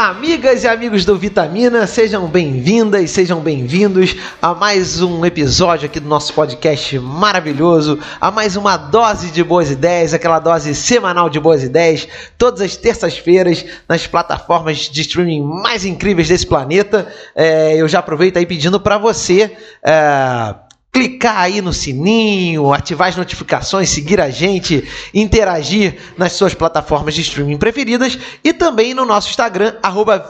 Amigas e amigos do Vitamina, sejam bem-vindas, sejam bem-vindos a mais um episódio aqui do nosso podcast maravilhoso, a mais uma dose de boas ideias, aquela dose semanal de boas ideias, todas as terças-feiras nas plataformas de streaming mais incríveis desse planeta. É, eu já aproveito aí pedindo para você. É, clicar aí no sininho, ativar as notificações, seguir a gente, interagir nas suas plataformas de streaming preferidas e também no nosso Instagram,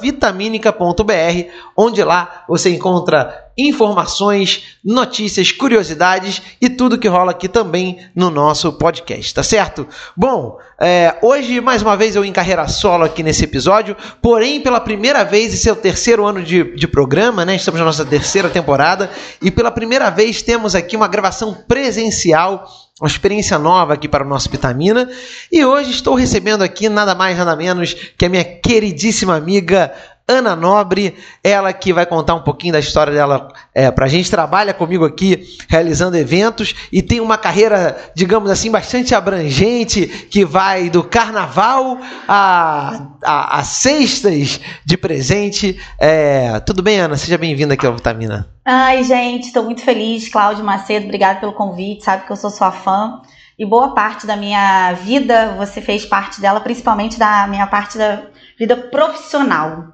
vitaminica.br, onde lá você encontra informações, notícias, curiosidades e tudo que rola aqui também no nosso podcast, tá certo? Bom, é, hoje mais uma vez eu em carreira solo aqui nesse episódio, porém pela primeira vez, esse é o terceiro ano de, de programa, né? Estamos na nossa terceira temporada e pela primeira vez temos aqui uma gravação presencial uma experiência nova aqui para o nosso Vitamina. E hoje estou recebendo aqui nada mais, nada menos que a minha queridíssima amiga Ana Nobre, ela que vai contar um pouquinho da história dela é, para a gente. Trabalha comigo aqui realizando eventos e tem uma carreira, digamos assim, bastante abrangente que vai do carnaval a, a, a cestas de presente. É, tudo bem, Ana? Seja bem-vinda aqui ao Vitamina. Ai, gente, estou muito feliz. Cláudio Macedo, obrigado pelo convite. Sabe que eu sou sua fã. E boa parte da minha vida você fez parte dela, principalmente da minha parte da vida profissional.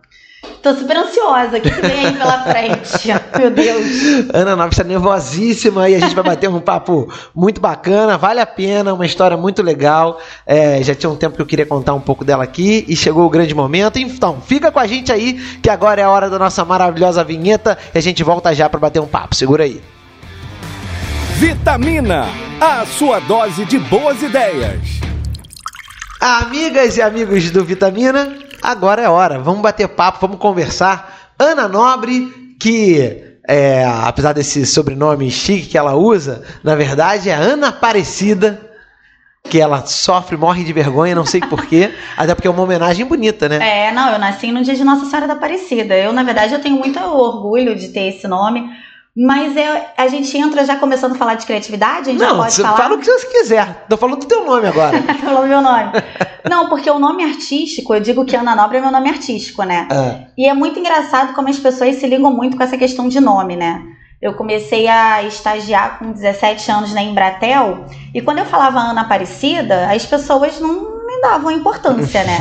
Tô super ansiosa. O que, vem aí pela frente? Meu Deus. Ana Nova está nervosíssima e a gente vai bater um papo muito bacana. Vale a pena, uma história muito legal. É, já tinha um tempo que eu queria contar um pouco dela aqui e chegou o grande momento. Então, fica com a gente aí, que agora é a hora da nossa maravilhosa vinheta e a gente volta já para bater um papo. Segura aí. Vitamina, a sua dose de boas ideias. Amigas e amigos do Vitamina, agora é hora. Vamos bater papo, vamos conversar. Ana Nobre, que é, apesar desse sobrenome chique que ela usa, na verdade é Ana Aparecida, que ela sofre, morre de vergonha, não sei porquê, até porque é uma homenagem bonita, né? É, não, eu nasci no dia de Nossa Senhora da Aparecida. Eu, na verdade, eu tenho muito orgulho de ter esse nome mas é, a gente entra já começando a falar de criatividade? A gente não, já pode falar? fala o que você quiser. Tô falando do teu nome agora. Falou meu nome. não, porque o nome artístico, eu digo que Ana Nobre é meu nome artístico, né? É. E é muito engraçado como as pessoas se ligam muito com essa questão de nome, né? Eu comecei a estagiar com 17 anos na Embratel e quando eu falava Ana Aparecida, as pessoas não davam importância, né?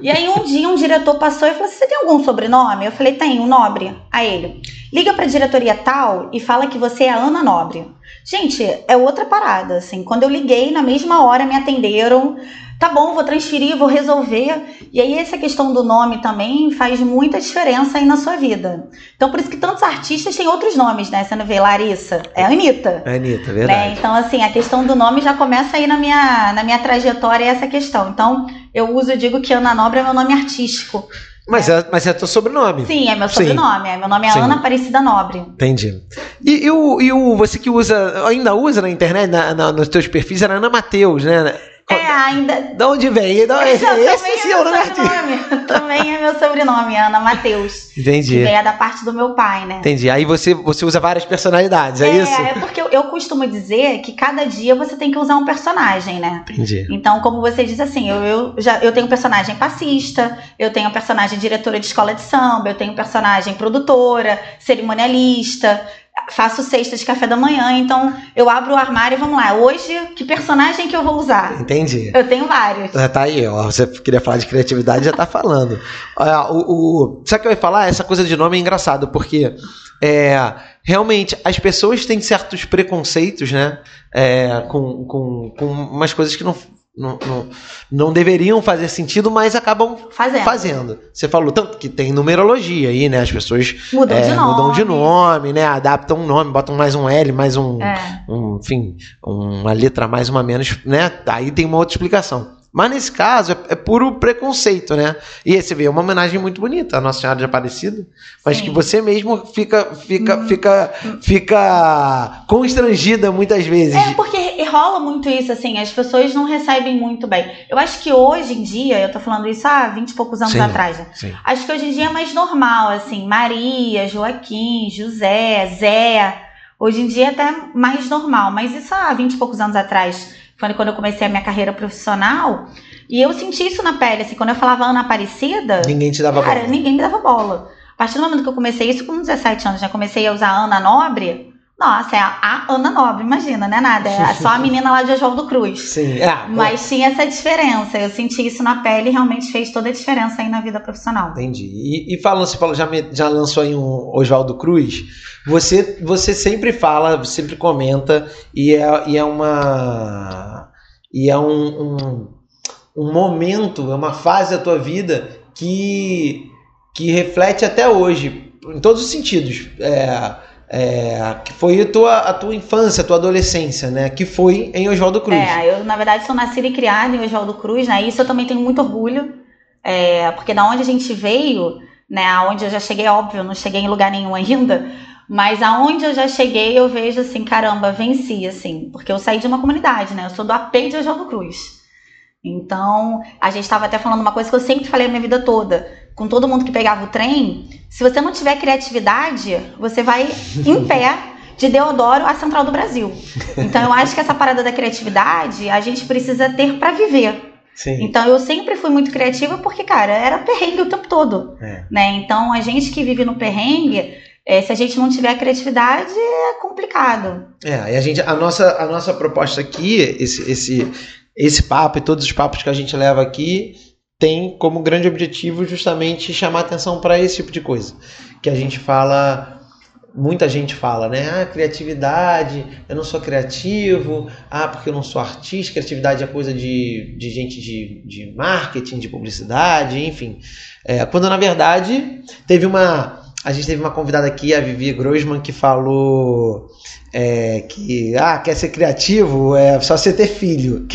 e aí um dia um diretor passou e falou assim, você tem algum sobrenome? Eu falei, tem, Nobre. A ele, liga pra diretoria tal e fala que você é Ana Nobre. Gente, é outra parada, assim. Quando eu liguei, na mesma hora me atenderam tá bom, vou transferir, vou resolver. E aí essa questão do nome também faz muita diferença aí na sua vida. Então por isso que tantos artistas têm outros nomes, né? Você não vê Larissa, é Anitta. É Anitta, verdade. Né? Então assim, a questão do nome já começa aí na minha, na minha trajetória essa questão. Então eu uso, eu digo que Ana Nobre é meu nome artístico. Mas é, mas é teu sobrenome. Sim, é meu sobrenome. É, meu nome é Sim. Ana Aparecida Nobre. Entendi. E, e, o, e o, você que usa, ainda usa na internet, na, na, nos teus perfis, era Ana Mateus, né? É, ainda. De onde vem? De onde... Esse, é, o nome Também é meu sobrenome, Ana Matheus. Entendi. Que é da parte do meu pai, né? Entendi. Aí você, você usa várias personalidades, é, é isso? É, porque eu, eu, costumo dizer que cada dia você tem que usar um personagem, né? Entendi. Então, como você diz assim, eu, eu, já, eu tenho personagem passista, eu tenho personagem diretora de escola de samba, eu tenho personagem produtora, cerimonialista faço cesta de café da manhã, então eu abro o armário e vamos lá. Hoje, que personagem que eu vou usar? Entendi. Eu tenho vários. Já tá aí, ó. Você queria falar de criatividade, já tá falando. o, o, sabe o que eu ia falar? Essa coisa de nome é engraçado, porque é, realmente as pessoas têm certos preconceitos, né? É, com, com, com umas coisas que não não, não, não, deveriam fazer sentido, mas acabam fazendo. fazendo. Você falou tanto que tem numerologia aí, né? As pessoas mudam, é, de, nome. mudam de nome, né? Adaptam um nome, botam mais um L, mais um, é. um enfim, uma letra mais, uma menos, né? Aí tem uma outra explicação. Mas nesse caso é, é, puro preconceito, né? E aí você vê é uma homenagem muito bonita à Nossa Senhora de Aparecida, mas Sim. que você mesmo fica fica hum. fica fica constrangida muitas vezes. É porque rola muito isso assim, as pessoas não recebem muito bem. Eu acho que hoje em dia, eu tô falando isso há 20 e poucos anos Sim. atrás, né? Sim. Acho que hoje em dia é mais normal assim, Maria, Joaquim, José, Zé. Hoje em dia é até mais normal, mas isso há 20 e poucos anos atrás foi quando eu comecei a minha carreira profissional, E eu senti isso na pele, assim, quando eu falava Ana Aparecida. Ninguém te dava cara, bola. ninguém me dava bola. A partir do momento que eu comecei isso, com 17 anos, já comecei a usar Ana Nobre. Nossa, é a, Ana Nobre, imagina, não é nada. É só a menina lá de Oswaldo Cruz. Sim, ah, Mas tinha essa diferença. Eu senti isso na pele e realmente fez toda a diferença aí na vida profissional. Entendi. E, e falando, você falou, já, me- já lançou aí um Oswaldo Cruz. Você, você sempre fala, sempre comenta, e é, e é uma. E é um, um, um momento, é uma fase da tua vida que, que reflete até hoje, em todos os sentidos. É, é, que foi a tua, a tua infância, a tua adolescência, né? Que foi em Oswaldo Cruz. É, eu, na verdade, sou nascida e criada em Oswaldo Cruz, né? Isso eu também tenho muito orgulho. É, porque da onde a gente veio, né? Aonde eu já cheguei, óbvio, não cheguei em lugar nenhum ainda. Mas aonde eu já cheguei, eu vejo assim, caramba, venci, assim. Porque eu saí de uma comunidade, né? Eu sou do AP de Oswaldo Cruz. Então, a gente estava até falando uma coisa que eu sempre falei a minha vida toda. Com todo mundo que pegava o trem, se você não tiver criatividade, você vai em pé de Deodoro à Central do Brasil. Então, eu acho que essa parada da criatividade a gente precisa ter para viver. Sim. Então, eu sempre fui muito criativa porque, cara, era perrengue o tempo todo. É. Né? Então, a gente que vive no perrengue, eh, se a gente não tiver criatividade, é complicado. É, e a gente, a nossa, a nossa proposta aqui, esse, esse, esse papo e todos os papos que a gente leva aqui, tem como grande objetivo justamente chamar atenção para esse tipo de coisa. Que a gente fala, muita gente fala, né? Ah, criatividade, eu não sou criativo, ah, porque eu não sou artista, criatividade é coisa de, de gente de, de marketing, de publicidade, enfim. É, quando na verdade teve uma. A gente teve uma convidada aqui, a Vivi Grossman, que falou é, que ah, quer ser criativo, é só você ter filho.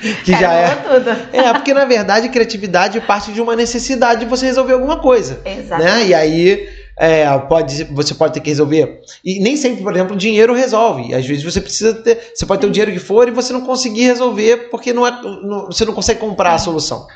Que, que já é. Cagou tudo. É, porque na verdade criatividade parte de uma necessidade de você resolver alguma coisa. Exato. Né? E aí é, pode, você pode ter que resolver. E nem sempre, por exemplo, dinheiro resolve. Às vezes você precisa ter. Você pode ter o dinheiro que for e você não conseguir resolver porque não é, não- você não consegue comprar a solução.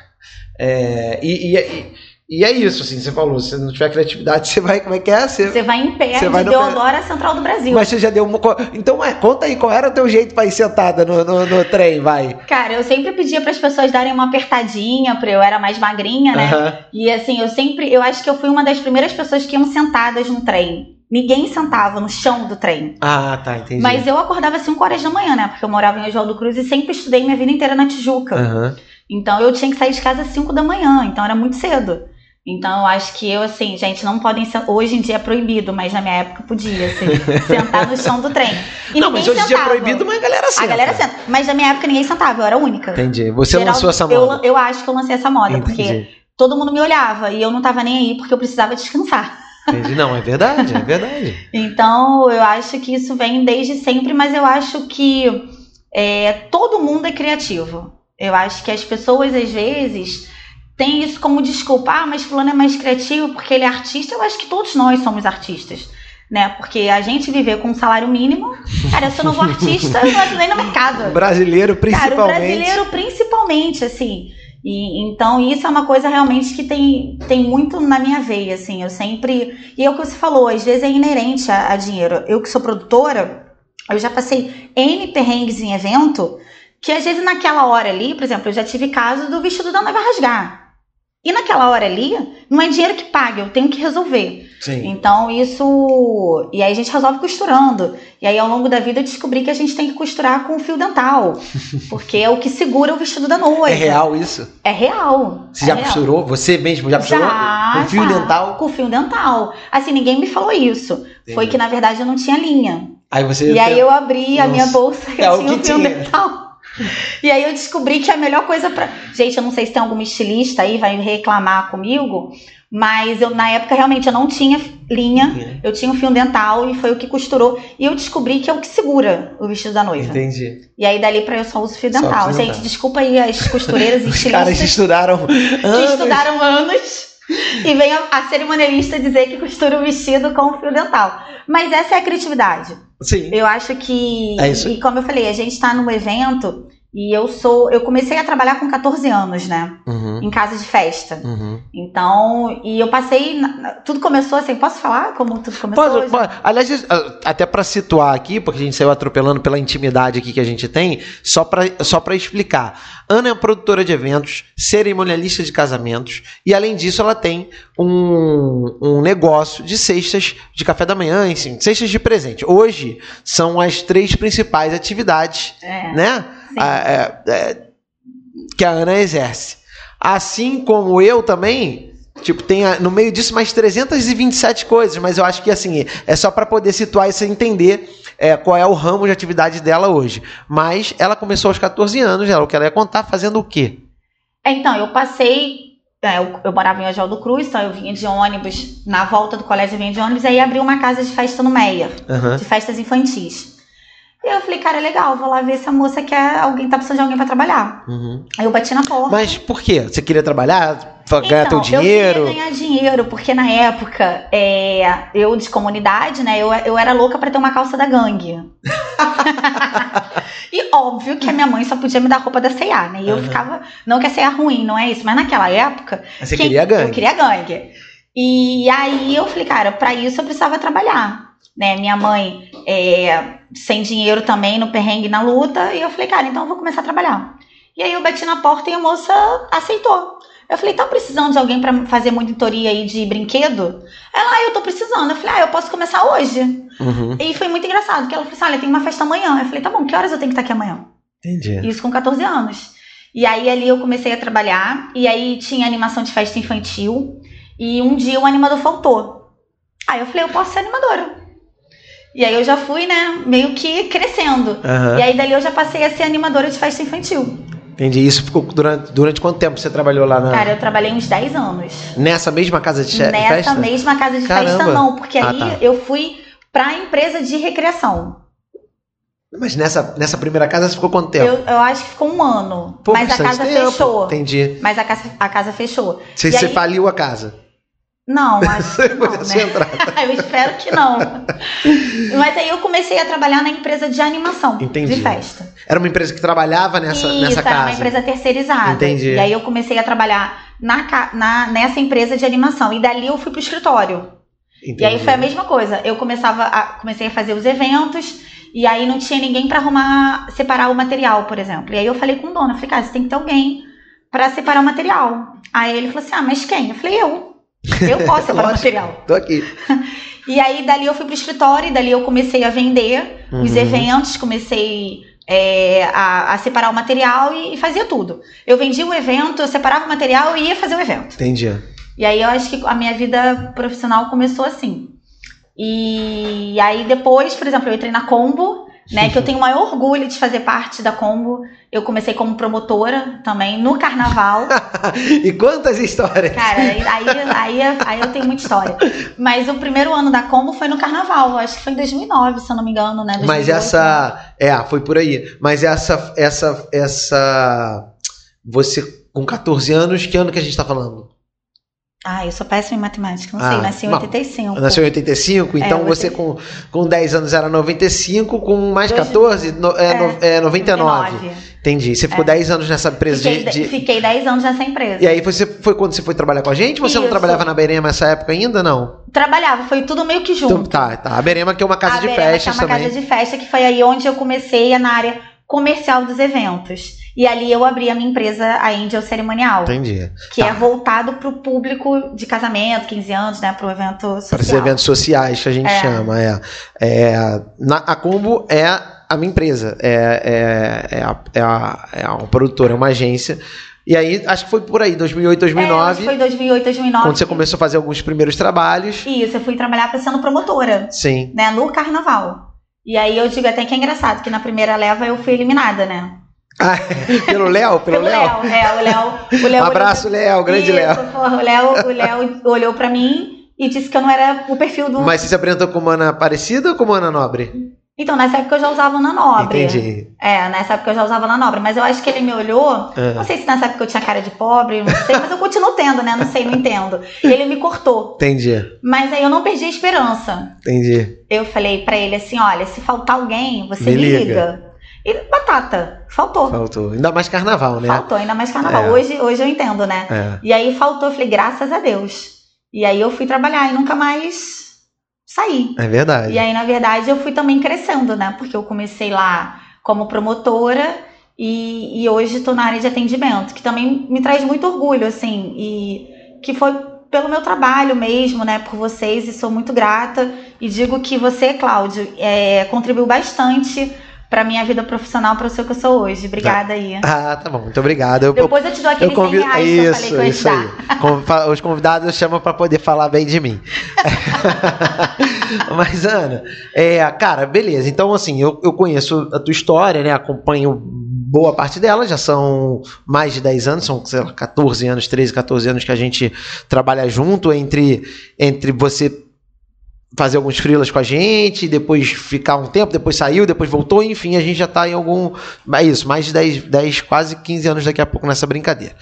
É, e, e, e- e é isso, assim, você falou, se não tiver criatividade, você vai, como é que é? Você, Você vai em pé Você vai Deodoro à Central do Brasil. mas você já deu uma. Então, é, conta aí, qual era o teu jeito pra ir sentada no, no, no trem, vai? Cara, eu sempre pedia para as pessoas darem uma apertadinha, porque eu era mais magrinha, né? Aham. E assim, eu sempre, eu acho que eu fui uma das primeiras pessoas que iam sentadas no trem. Ninguém sentava no chão do trem. Ah, tá, entendi. Mas eu acordava às 5 horas da manhã, né? Porque eu morava em Oswaldo Cruz e sempre estudei minha vida inteira na Tijuca. Aham. Então eu tinha que sair de casa às 5 da manhã, então era muito cedo. Então eu acho que eu, assim, gente, não podem ser. Hoje em dia é proibido, mas na minha época podia, assim, sentar no chão do trem. E não, mas hoje em dia é proibido, mas a galera senta. A galera senta. Mas na minha época ninguém sentava, eu era a única. Entendi. Você Geral- lançou essa eu, moda. eu acho que eu lancei essa moda, porque Entendi. todo mundo me olhava e eu não tava nem aí porque eu precisava descansar. Entendi. Não, é verdade, é verdade. Então, eu acho que isso vem desde sempre, mas eu acho que é, todo mundo é criativo. Eu acho que as pessoas, às vezes, têm isso como desculpa. Ah, mas fulano é mais criativo porque ele é artista. Eu acho que todos nós somos artistas. Né? Porque a gente viver com um salário mínimo, cara, eu sou novo artista, eu não entro nem no mercado. Brasileiro, Cara, o principalmente. brasileiro principalmente, assim. E, então, isso é uma coisa realmente que tem, tem muito na minha veia, assim. Eu sempre. E é o que você falou, às vezes é inerente a, a dinheiro. Eu que sou produtora, eu já passei N perrengues em evento, que às vezes naquela hora ali, por exemplo, eu já tive caso do vestido da noiva rasgar. E naquela hora ali, não é dinheiro que paga, eu tenho que resolver. Sim. Então isso. E aí a gente resolve costurando. E aí ao longo da vida eu descobri que a gente tem que costurar com fio dental. Porque é o que segura o vestido da noiva. É real isso? É real. Você é já real. costurou? Você mesmo já costurou? Já, Com fio já. dental? Com fio dental. Assim, ninguém me falou isso. Foi Entendi. que na verdade eu não tinha linha. Aí você. E aí eu abri a minha Nossa. bolsa e É, o eu tinha um fio tinha. dental. E aí eu descobri que a melhor coisa pra. Gente, eu não sei se tem alguma estilista aí, vai reclamar comigo, mas eu na época realmente eu não tinha linha, eu tinha um fio dental e foi o que costurou. E eu descobri que é o que segura o vestido da noiva. Entendi. E aí dali pra eu só uso fio dental. Gente, desculpa aí as costureiras e Os caras estilistas estudaram que anos. estudaram anos e vem a, a cerimonialista dizer que costura o vestido com fio dental. Mas essa é a criatividade. Sim. Eu acho que. É isso. E como eu falei, a gente tá num evento E eu sou. Eu comecei a trabalhar com 14 anos, né? Uhum. Em casa de festa. Uhum. Então, e eu passei. Tudo começou assim. Posso falar como tudo começou? Pode, pode. Aliás, até para situar aqui, porque a gente saiu atropelando pela intimidade aqui que a gente tem, só para só pra explicar. Ana é produtora de eventos, cerimonialista de casamentos, e além disso, ela tem um, um negócio de cestas de café da manhã, enfim, cestas de presente. Hoje são as três principais atividades, é. né? A, é, é, que a Ana exerce. Assim como eu também, tipo, tem no meio disso mais 327 coisas, mas eu acho que assim, é só para poder situar e você entender é, qual é o ramo de atividade dela hoje. Mas ela começou aos 14 anos, ela, o que ela ia contar, fazendo o quê? Então, eu passei é, eu, eu, morava em Oswaldo Cruz, então eu vinha de ônibus, na volta do colégio eu vinha de ônibus, aí abri uma casa de festa no Meia, uhum. de festas infantis. E eu falei, cara, é legal, vou lá ver se a moça quer. Alguém tá precisando de alguém pra trabalhar. Uhum. Aí eu bati na porta. Mas por quê? Você queria trabalhar? Ganhar então, teu dinheiro? Eu queria ganhar dinheiro, porque na época, é, eu de comunidade, né, eu, eu era louca para ter uma calça da gangue. e óbvio que a minha mãe só podia me dar roupa da C&A, né? E eu uhum. ficava, não que a C&A ruim, não é isso, mas naquela época... Você queria gangue. Eu queria gangue. E aí eu falei, cara, para isso eu precisava trabalhar né? Minha mãe é, sem dinheiro também, no perrengue, na luta. E eu falei, cara, então eu vou começar a trabalhar. E aí eu bati na porta e a moça aceitou. Eu falei, tá precisando de alguém para fazer monitoria aí de brinquedo? Ela, ah, eu tô precisando. Eu falei, ah, eu posso começar hoje. Uhum. E foi muito engraçado, que ela falou assim, olha, tem uma festa amanhã. Eu falei, tá bom, que horas eu tenho que estar aqui amanhã? Entendi. Isso com 14 anos. E aí ali eu comecei a trabalhar, e aí tinha animação de festa infantil, e um dia o animador faltou. Aí eu falei, eu posso ser animadora. E aí eu já fui, né, meio que crescendo. Uhum. E aí dali eu já passei a ser animadora de festa infantil. Entendi. Isso ficou durante, durante quanto tempo você trabalhou lá na. Cara, eu trabalhei uns 10 anos. Nessa mesma casa de Nessa festa? Nessa mesma casa de Caramba. festa, não, porque ah, aí tá. eu fui pra empresa de recreação. Mas nessa, nessa primeira casa você ficou quanto tempo? Eu, eu acho que ficou um ano. Mas a casa tempo. fechou. Entendi. Mas a casa, a casa fechou. Você, você aí... faliu a casa? Não, acho que não, né? eu espero que não. Mas aí eu comecei a trabalhar na empresa de animação Entendi. de festa. Era uma empresa que trabalhava nessa, Isso, nessa casa? era uma empresa terceirizada. Entendi. E aí eu comecei a trabalhar na, na, nessa empresa de animação. E dali eu fui pro escritório. Entendi. E aí foi a mesma coisa. Eu começava a, comecei a fazer os eventos e aí não tinha ninguém para arrumar, separar o material, por exemplo. E aí eu falei com o dono, eu falei, cara, você tem que ter alguém para separar o material. Aí ele falou assim, ah, mas quem? Eu falei, eu. Eu posso separar material. Tô aqui. E aí, dali eu fui pro escritório, e dali eu comecei a vender uhum. os eventos, comecei é, a, a, separar o material e, e, fazia tudo. Eu vendia o evento, eu separava o material e ia fazer o evento. Entendi. E aí eu acho que a minha vida profissional começou assim. E aí depois, por exemplo, eu entrei na Combo, né? Que eu tenho o maior orgulho de fazer parte da Combo. Eu comecei como promotora também no carnaval. e quantas histórias? Cara, aí, aí, aí, eu tenho muita história. Mas o primeiro ano da Combo foi no carnaval, acho que foi em 2009, se eu não me engano, né? 2008, Mas essa. É, foi por aí. Mas essa. essa, essa você com 14 anos, que ano que a gente tá falando? Ah, eu sou péssima em matemática, não ah, sei, nasci em 85. Nasceu em 85, então é, você com, com 10 anos era 95, com mais 14 no, é, é, é 99. 99. Entendi. Você ficou é. 10 anos nessa empresa fiquei, de, Fiquei 10 anos nessa empresa. E aí você foi quando você foi trabalhar com a gente? Você Isso. não trabalhava na Berema nessa época ainda, não? Trabalhava, foi tudo meio que junto. Então, tá, tá. A Berema que é uma casa a de Berema festas que é uma também. casa de festa, que foi aí onde eu comecei na área comercial dos eventos. E ali eu abri a minha empresa, a Angel Cerimonial. Entendi. Que tá. é voltado para o público de casamento, 15 anos, né? Para o evento social. Para os eventos sociais que a gente é. chama, é. é na, a Combo é a minha empresa, é, é, é, a, é, a, é uma produtora, é uma agência. E aí, acho que foi por aí, 2008, 2009. É, foi 2008, 2009. Quando você começou a fazer alguns primeiros trabalhos. Isso, eu fui trabalhar sendo promotora. Sim. Né, no carnaval. E aí eu digo até que é engraçado, que na primeira leva eu fui eliminada, né? Ah, pelo Léo? Pelo, Léo? É, o Léo. Um abraço, Léo, grande Léo. O Léo, o Léo olhou pra mim e disse que eu não era o perfil do. Mas você se apresentou como Ana Aparecida ou como Ana Nobre? Então, nessa época eu já usava Ana Nobre. Entendi. É, nessa época eu já usava Ana Nobre. Mas eu acho que ele me olhou. É. Não sei se nessa época eu tinha cara de pobre, não sei, mas eu continuo tendo, né? Não sei, não entendo. E ele me cortou. Entendi. Mas aí eu não perdi a esperança. Entendi. Eu falei para ele assim: olha, se faltar alguém, você me liga. liga. E batata, faltou. Faltou. Ainda mais carnaval, né? Faltou, ainda mais carnaval. É. Hoje, hoje eu entendo, né? É. E aí faltou, eu falei, graças a Deus. E aí eu fui trabalhar e nunca mais saí. É verdade. E aí, na verdade, eu fui também crescendo, né? Porque eu comecei lá como promotora e, e hoje estou na área de atendimento, que também me traz muito orgulho, assim, e que foi pelo meu trabalho mesmo, né, por vocês, e sou muito grata. E digo que você, Cláudio, é, contribuiu bastante para minha vida profissional, para ser o que eu sou hoje. Obrigada aí. Ah, tá bom. Muito obrigada. Eu, Depois eu te dou aquele convido... 100 reais isso, que eu falei que eu isso aí. Os convidados chamam para poder falar bem de mim. Mas, Ana, é, cara, beleza. Então, assim, eu, eu conheço a tua história, né? Acompanho boa parte dela, já são mais de 10 anos, são, sei lá, 14 anos, 13, 14 anos que a gente trabalha junto entre, entre você fazer alguns freelas com a gente, depois ficar um tempo, depois saiu, depois voltou, enfim, a gente já está em algum. É isso, mais de 10, 10, quase 15 anos daqui a pouco nessa brincadeira.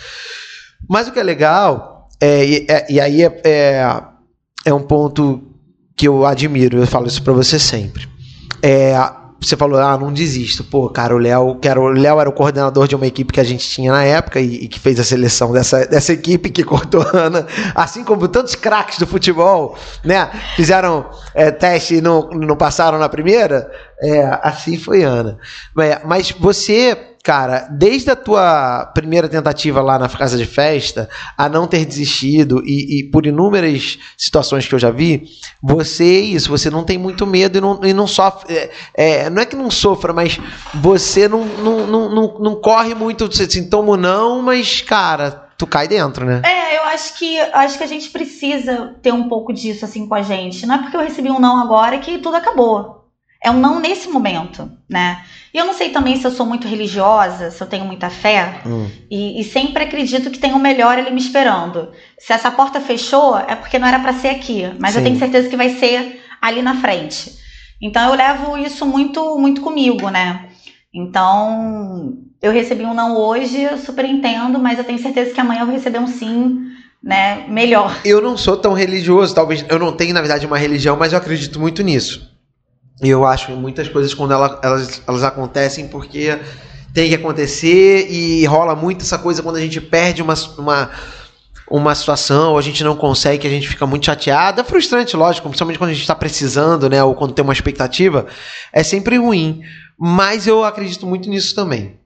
Mas o que é legal, é, e, é, e aí é, é, é, um ponto que eu admiro, eu falo isso para você sempre. É, você falou, ah, não desisto. Pô, cara, o Léo, que era, o Léo era o coordenador de uma equipe que a gente tinha na época e, e que fez a seleção dessa, dessa equipe que cortou a Ana, assim como tantos craques do futebol, né? Fizeram é, teste e não, não passaram na primeira. É, assim foi Ana. Mas você cara, desde a tua primeira tentativa lá na casa de festa, a não ter desistido e, e por inúmeras situações que eu já vi, você é isso, você não tem muito medo e não, e não sofre. É, é, não é que não sofra, mas você não, não, não, não, não corre muito de sintoma não, mas, cara, tu cai dentro, né? É, eu acho que acho que a gente precisa ter um pouco disso assim com a gente. Não é porque eu recebi um não agora que tudo acabou. É um não nesse momento, né? E eu não sei também se eu sou muito religiosa, se eu tenho muita fé, hum. e, e, sempre acredito que tem o um melhor ali me esperando. Se essa porta fechou, é porque não era para ser aqui, mas Sim. eu tenho certeza que vai ser ali na frente. Então eu levo isso muito, muito comigo, né? Então eu recebi um não hoje, eu super entendo, mas eu tenho certeza que amanhã eu vou receber um sim né, melhor. Eu não sou tão religioso, talvez eu não tenho na verdade uma religião, mas eu acredito muito nisso. E eu acho que muitas coisas quando ela, elas, elas acontecem porque tem que acontecer e rola muito essa coisa quando a gente perde uma, uma, uma situação ou a gente não consegue, que a gente fica muito chateado. É frustrante, lógico, principalmente quando a gente está precisando, né? Ou quando tem uma expectativa. É sempre ruim. Mas eu acredito muito nisso também.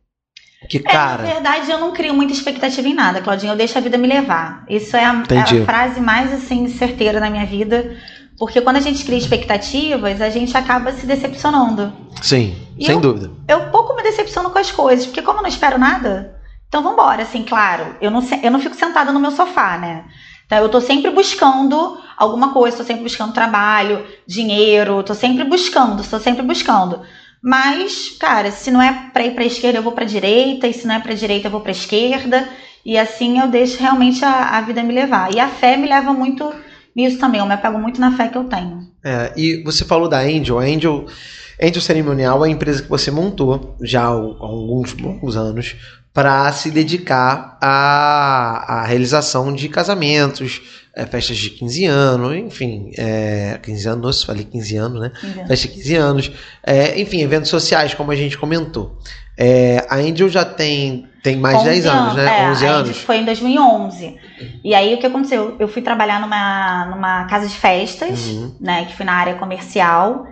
Que, cara... É, na verdade, eu não crio muita expectativa em nada, Claudinho. Eu deixo a vida me levar. Isso é a, é a frase mais assim certeira na minha vida. Porque quando a gente cria expectativas, a gente acaba se decepcionando. Sim, e sem eu, dúvida. Eu pouco me decepciono com as coisas, porque como eu não espero nada, então vambora, assim, claro. Eu não, eu não fico sentada no meu sofá, né? Então eu tô sempre buscando alguma coisa, tô sempre buscando trabalho, dinheiro, tô sempre buscando, tô sempre buscando. Mas, cara, se não é para ir para esquerda, eu vou para direita, e se não é para direita, eu vou para esquerda, e assim eu deixo realmente a, a vida me levar. E a fé me leva muito nisso também. Eu me apego muito na fé que eu tenho. É, e você falou da Angel. A Angel, Angel Cerimonial é a empresa que você montou já há alguns bons anos para se dedicar à, à realização de casamentos, é, festas de 15 anos, enfim, é, 15 anos, falei 15 anos, né? 15 anos. Festa de 15 anos, é, enfim, eventos sociais, como a gente comentou. É, a Angel já tem, tem mais de 10 anos, anos né? É, 11 anos. foi em 2011. E aí o que aconteceu? Eu fui trabalhar numa, numa casa de festas, uhum. né? Que foi na área comercial.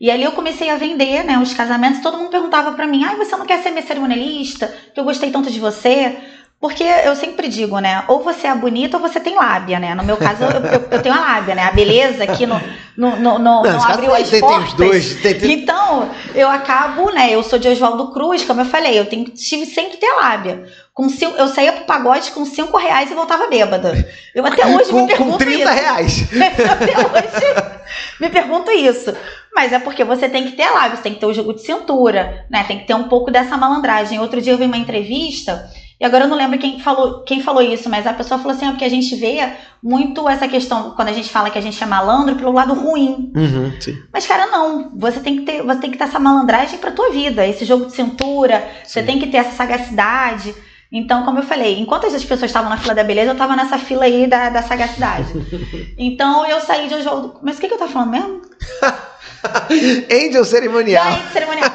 E ali eu comecei a vender, né, os casamentos. Todo mundo perguntava para mim: "Ai, você não quer ser minha cerimonialista? Que eu gostei tanto de você?" Porque eu sempre digo, né? Ou você é bonita ou você tem lábia, né? No meu caso, eu, eu, eu tenho a lábia, né? A beleza aqui no, no, no, no não, não abriu as tem, portas. Tem dois, tem, tem... Então, eu acabo, né? Eu sou de Oswaldo Cruz, como eu falei, eu tenho, tive sempre que ter lábia. Com cinco, eu saía pro pagode com cinco reais e voltava bêbada. Eu até hoje com, me pergunto com 30 isso. reais. até hoje me pergunto isso. Mas é porque você tem que ter lábia, você tem que ter o jogo de cintura, né? Tem que ter um pouco dessa malandragem. Outro dia eu vi uma entrevista e agora eu não lembro quem falou, quem falou isso, mas a pessoa falou assim, é porque a gente vê muito essa questão, quando a gente fala que a gente é malandro, pelo lado ruim. Uhum, mas, cara, não. Você tem que ter, você tem que ter essa malandragem pra tua vida, esse jogo de cintura, sim. você tem que ter essa sagacidade. Então, como eu falei, enquanto as pessoas estavam na fila da beleza, eu estava nessa fila aí da, da sagacidade. então eu saí de Oswaldo. Mas o que, que eu tava falando mesmo? Angel cerimonial. Angel cerimonial.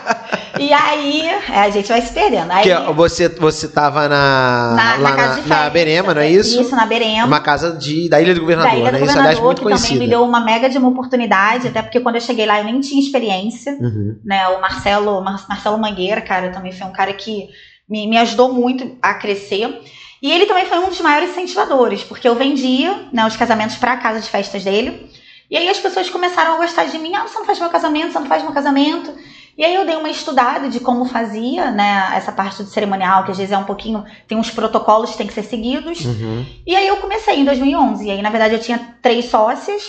E aí, é, a gente vai se perdendo. Aí, que você, você tava na, na, lá na casa na, de na. Berema, não é isso? Isso, na Berema. Uma casa de, da Ilha do Governador, da Ilha do né? Isso, Governador, aliás, muito que também conhecida. me deu uma mega de uma oportunidade, até porque quando eu cheguei lá eu nem tinha experiência, Uhum. né? O Marcelo, Mar- Marcelo Mangueira, cara, também foi um cara que me, me ajudou muito a crescer. E ele também foi um dos maiores incentivadores, porque eu vendia né, os casamentos para a casa de festas dele. E aí as pessoas começaram a gostar de mim. Ah, você não faz meu casamento, você não faz meu casamento. E aí eu dei uma estudada de como fazia, né, essa parte do cerimonial, que às vezes é um pouquinho, tem uns protocolos que tem que ser seguidos. Uhum. E aí eu comecei em 2011. E aí, na verdade, eu tinha três sócias,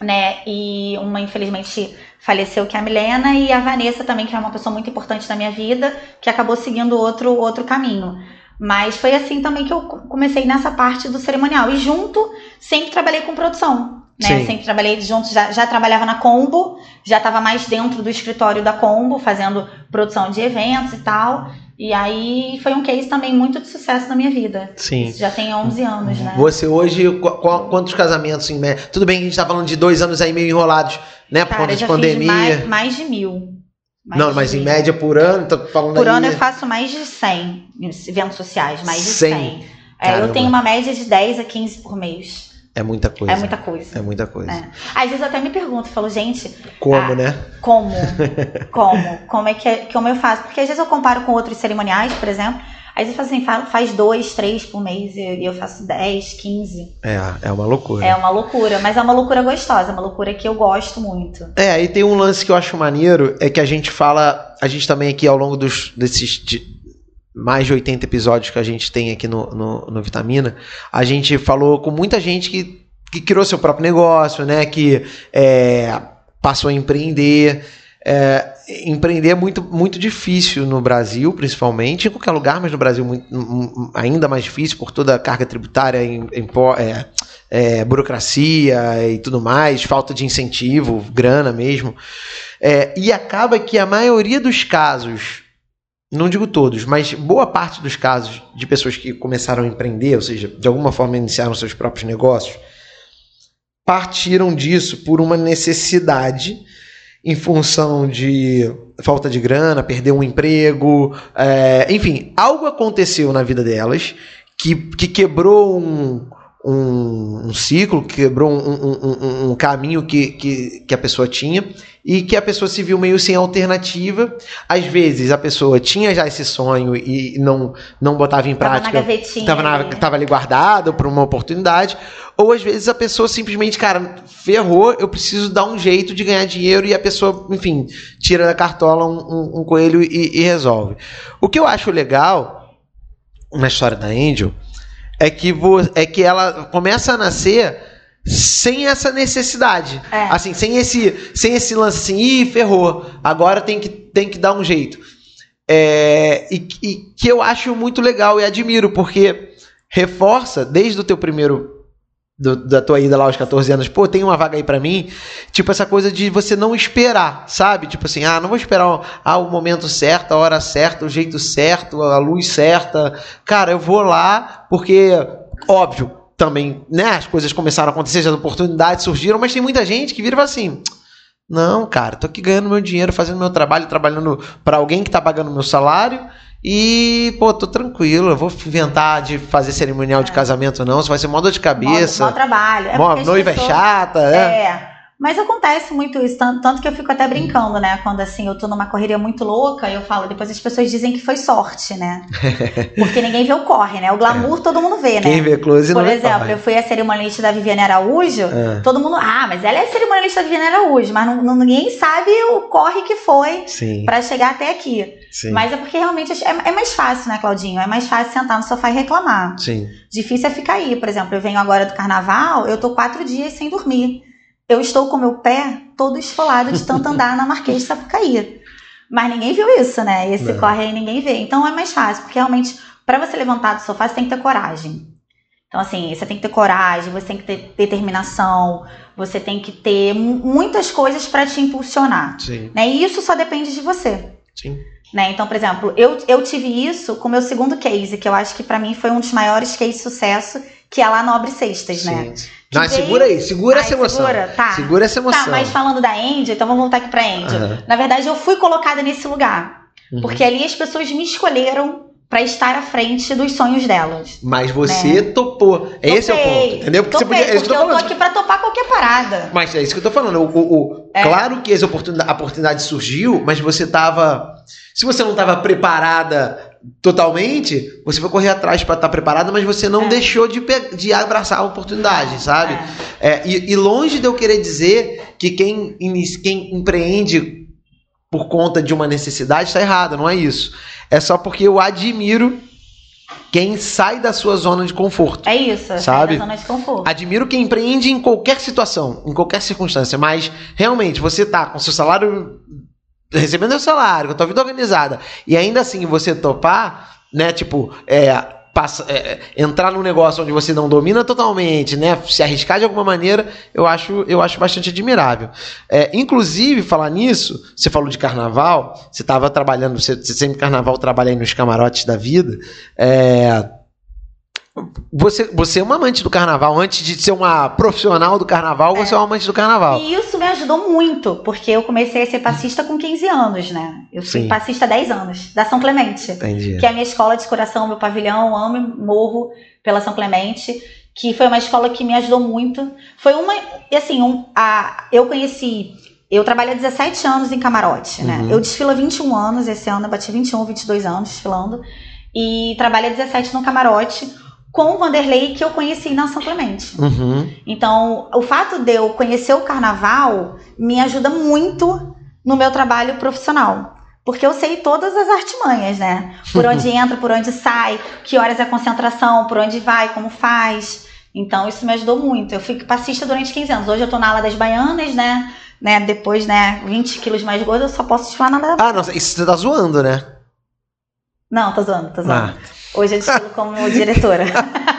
né? E uma, infelizmente, faleceu, que é a Milena, e a Vanessa também, que é uma pessoa muito importante na minha vida, que acabou seguindo outro, outro caminho. Mas foi assim também que eu co- comecei nessa parte do cerimonial. E junto, sempre trabalhei com produção. Né? Sempre trabalhei junto, já, já trabalhava na Combo, já estava mais dentro do escritório da Combo, fazendo produção de eventos e tal. E aí foi um case também muito de sucesso na minha vida. Sim. Isso já tem 11 anos, né? Você hoje, qu- qu- quantos casamentos em média? Tudo bem que a gente tá falando de dois anos aí meio enrolados, né? Por Cara, conta de já pandemia. fiz mais, mais de mil. Mais Não, de mas em mil. média por ano, tô falando Por aí. ano eu faço mais de 100 eventos sociais, mais de 100? 100. É, eu tenho uma média de 10 a 15 por mês. É muita coisa. É muita coisa. É muita coisa. É. Às vezes eu até me pergunto, falo, gente, Como, Ah. né? como? como? Como é que é- como eu faço? Porque às vezes eu comparo com outros cerimoniais, por exemplo. Às vezes eu falo assim, fa- faz dois, três por mês e eu faço 10, 15. É, é uma loucura. É uma loucura, mas é uma loucura gostosa, é uma loucura que eu gosto muito. É, e tem um lance que eu acho maneiro, é que a gente fala, a gente também aqui ao longo dos, desses de- mais de 80 episódios que a gente tem aqui no, no, no Vitamina, a gente falou com muita gente que, que criou seu próprio negócio, né, que é, passou a empreender. É, empreender é muito, muito difícil no Brasil, principalmente, em qualquer lugar, mas no Brasil muito, ainda mais difícil por toda a carga tributária, em, em, é, é, burocracia e tudo mais, falta de incentivo, grana mesmo. É, e acaba que a maioria dos casos, não digo todos, mas boa parte dos casos de pessoas que começaram a empreender, ou seja, de alguma forma iniciaram seus próprios negócios, partiram disso por uma necessidade em função de falta de grana, perder um emprego, é, enfim, algo aconteceu na vida delas que, que quebrou um, um, um ciclo, quebrou um, um, um, caminho que, que, que a pessoa tinha e que a pessoa se viu meio sem alternativa. Às vezes a pessoa tinha já esse sonho e não, não botava em prática. Tava na gavetinha. Tava, na, ali. tava ali guardado para uma oportunidade. Ou às vezes a pessoa simplesmente, cara, ferrou, eu preciso dar um jeito de ganhar dinheiro e a pessoa, enfim, tira da cartola um, um, um coelho e, e resolve. O que eu acho legal na história da Angel é que, vo, é que ela começa a nascer sem essa necessidade. É. Assim, sem esse, sem esse lance assim, ih, ferrou, agora tem que, tem que dar um jeito. É, e, e que eu acho muito legal e admiro, porque reforça desde o teu primeiro do, da tua ida lá aos 14 anos, pô, tem uma vaga aí pra mim, tipo essa coisa de você não esperar, sabe? Tipo assim, ah, não vou esperar o, ah, o momento certo, a hora certa, o jeito certo, a luz certa. Cara, eu vou lá porque, óbvio, também, né, as coisas começaram a acontecer, as oportunidades surgiram, mas tem muita gente que vira e fala assim, não, cara, tô aqui ganhando meu dinheiro, fazendo meu trabalho, trabalhando para alguém que tá pagando meu salário e, pô, tô tranquilo, eu vou inventar de fazer cerimonial de casamento não, isso vai ser mó dor de cabeça. Mó, mó trabalho. É Mó- noiva pessoas- é chata, é. É. Mas acontece muito isso, tanto, tanto que eu fico até brincando, né? Quando assim, eu tô numa correria muito louca, eu falo, depois as pessoas dizem que foi sorte, né? Porque ninguém vê o corre, né? O glamour todo mundo vê, né? Quem vê close Por não exemplo, recorre. eu fui a cerimonialista da Viviane Araújo, É. todo mundo, ah, mas ela é cerimonialista da Viviane Araújo, mas não, não- ninguém sabe o corre que foi pra chegar até aqui. sim, Mas é porque realmente é, é mais fácil, né, Claudinho? É mais fácil sentar no sofá e reclamar. sim. Difícil é ficar aí. Por exemplo, eu venho agora do carnaval, eu tô quatro dias sem dormir. Eu estou com meu pé todo esfolado de tanto andar na Marquês de Sapucaí. Mas ninguém viu isso, né? Esse Não. corre aí ninguém vê. Então é mais fácil, porque realmente, para você levantar do sofá, você tem que ter coragem. Então, assim, você tem que ter coragem, você tem que ter determinação, você tem que ter mu- muitas coisas para te impulsionar. Sim, Né? E isso só depende de você. sim. Né? Então, por exemplo, eu, eu tive isso com o meu segundo case, que eu acho que pra mim foi um dos maiores cases de sucesso, que é lá Nobre Sextas, né? sim. Não, Que segura aí, segura Ai, essa emoção. segura? Tá. Segura essa emoção. Tá, mas falando da Andy, então vamos voltar aqui pra Andy. Aham. Na verdade, eu fui colocada nesse lugar. Uhum. Porque ali as pessoas me escolheram para estar à frente dos sonhos delas. Mas você né? topou. Topei, Esse é o ponto, entendeu? Porque, topei, você podia, é porque eu, eu tô aqui para topar qualquer parada. Mas é isso que eu tô falando. O, o, o é. Claro que essa oportunidade, a oportunidade surgiu, mas você tava. Se você não estava preparada totalmente, você foi correr atrás para estar tá preparada, mas você não é. deixou de, de abraçar a oportunidade, sabe? É. é. E, e, longe de eu querer dizer que quem, quem empreende por conta de uma necessidade está errado, não é isso. É só porque eu admiro quem sai da sua zona de conforto. É isso, sabe? da zona de conforto. Admiro quem empreende em qualquer situação, em qualquer circunstância, mas realmente você tá com seu salário recebendo seu salário, com a tua vida organizada, e ainda assim você topar, né, tipo, é, passa, é, entrar num negócio onde você não domina totalmente, né? Se arriscar de alguma maneira, eu acho, eu acho bastante admirável. É, inclusive, falar nisso, você falou de carnaval, você estava trabalhando, você, você sempre carnaval trabalha aí nos camarotes da vida. É, você, você é uma amante do carnaval. Antes de ser uma profissional do carnaval, é. você é uma amante do carnaval. E isso me ajudou muito, porque eu comecei a ser passista com 15 anos, né? Eu fui Sim. passista há 10 anos, da São Clemente. Entendi. Que é a minha escola de coração, meu pavilhão, amo e morro pela São Clemente. Que foi uma escola que me ajudou muito. Foi uma. Assim, um, a, eu conheci. Eu trabalhei 17 anos em camarote, né? Uhum. Eu desfilo há 21 anos, esse ano eu bati 21, 22 anos desfilando. E trabalhei 17 no camarote com o Vanderlei que eu conheci na São Clemente. Uhum. Então, o fato de eu conhecer o carnaval me ajuda muito no meu trabalho profissional. Porque eu sei todas as artimanhas, né? Por onde entra, por onde sai, que horas é a concentração, por onde vai, como faz. Então, isso me ajudou muito. Eu fui passista durante 15 anos. Hoje eu tô na ala das baianas, né? né? Depois, né, 20 quilos mais gordo, eu só posso te falar nada. Ah, nossa, isso você tá zoando, né? Não, tô zoando, tô zoando. Ah. Hoje eu desfilo como diretora.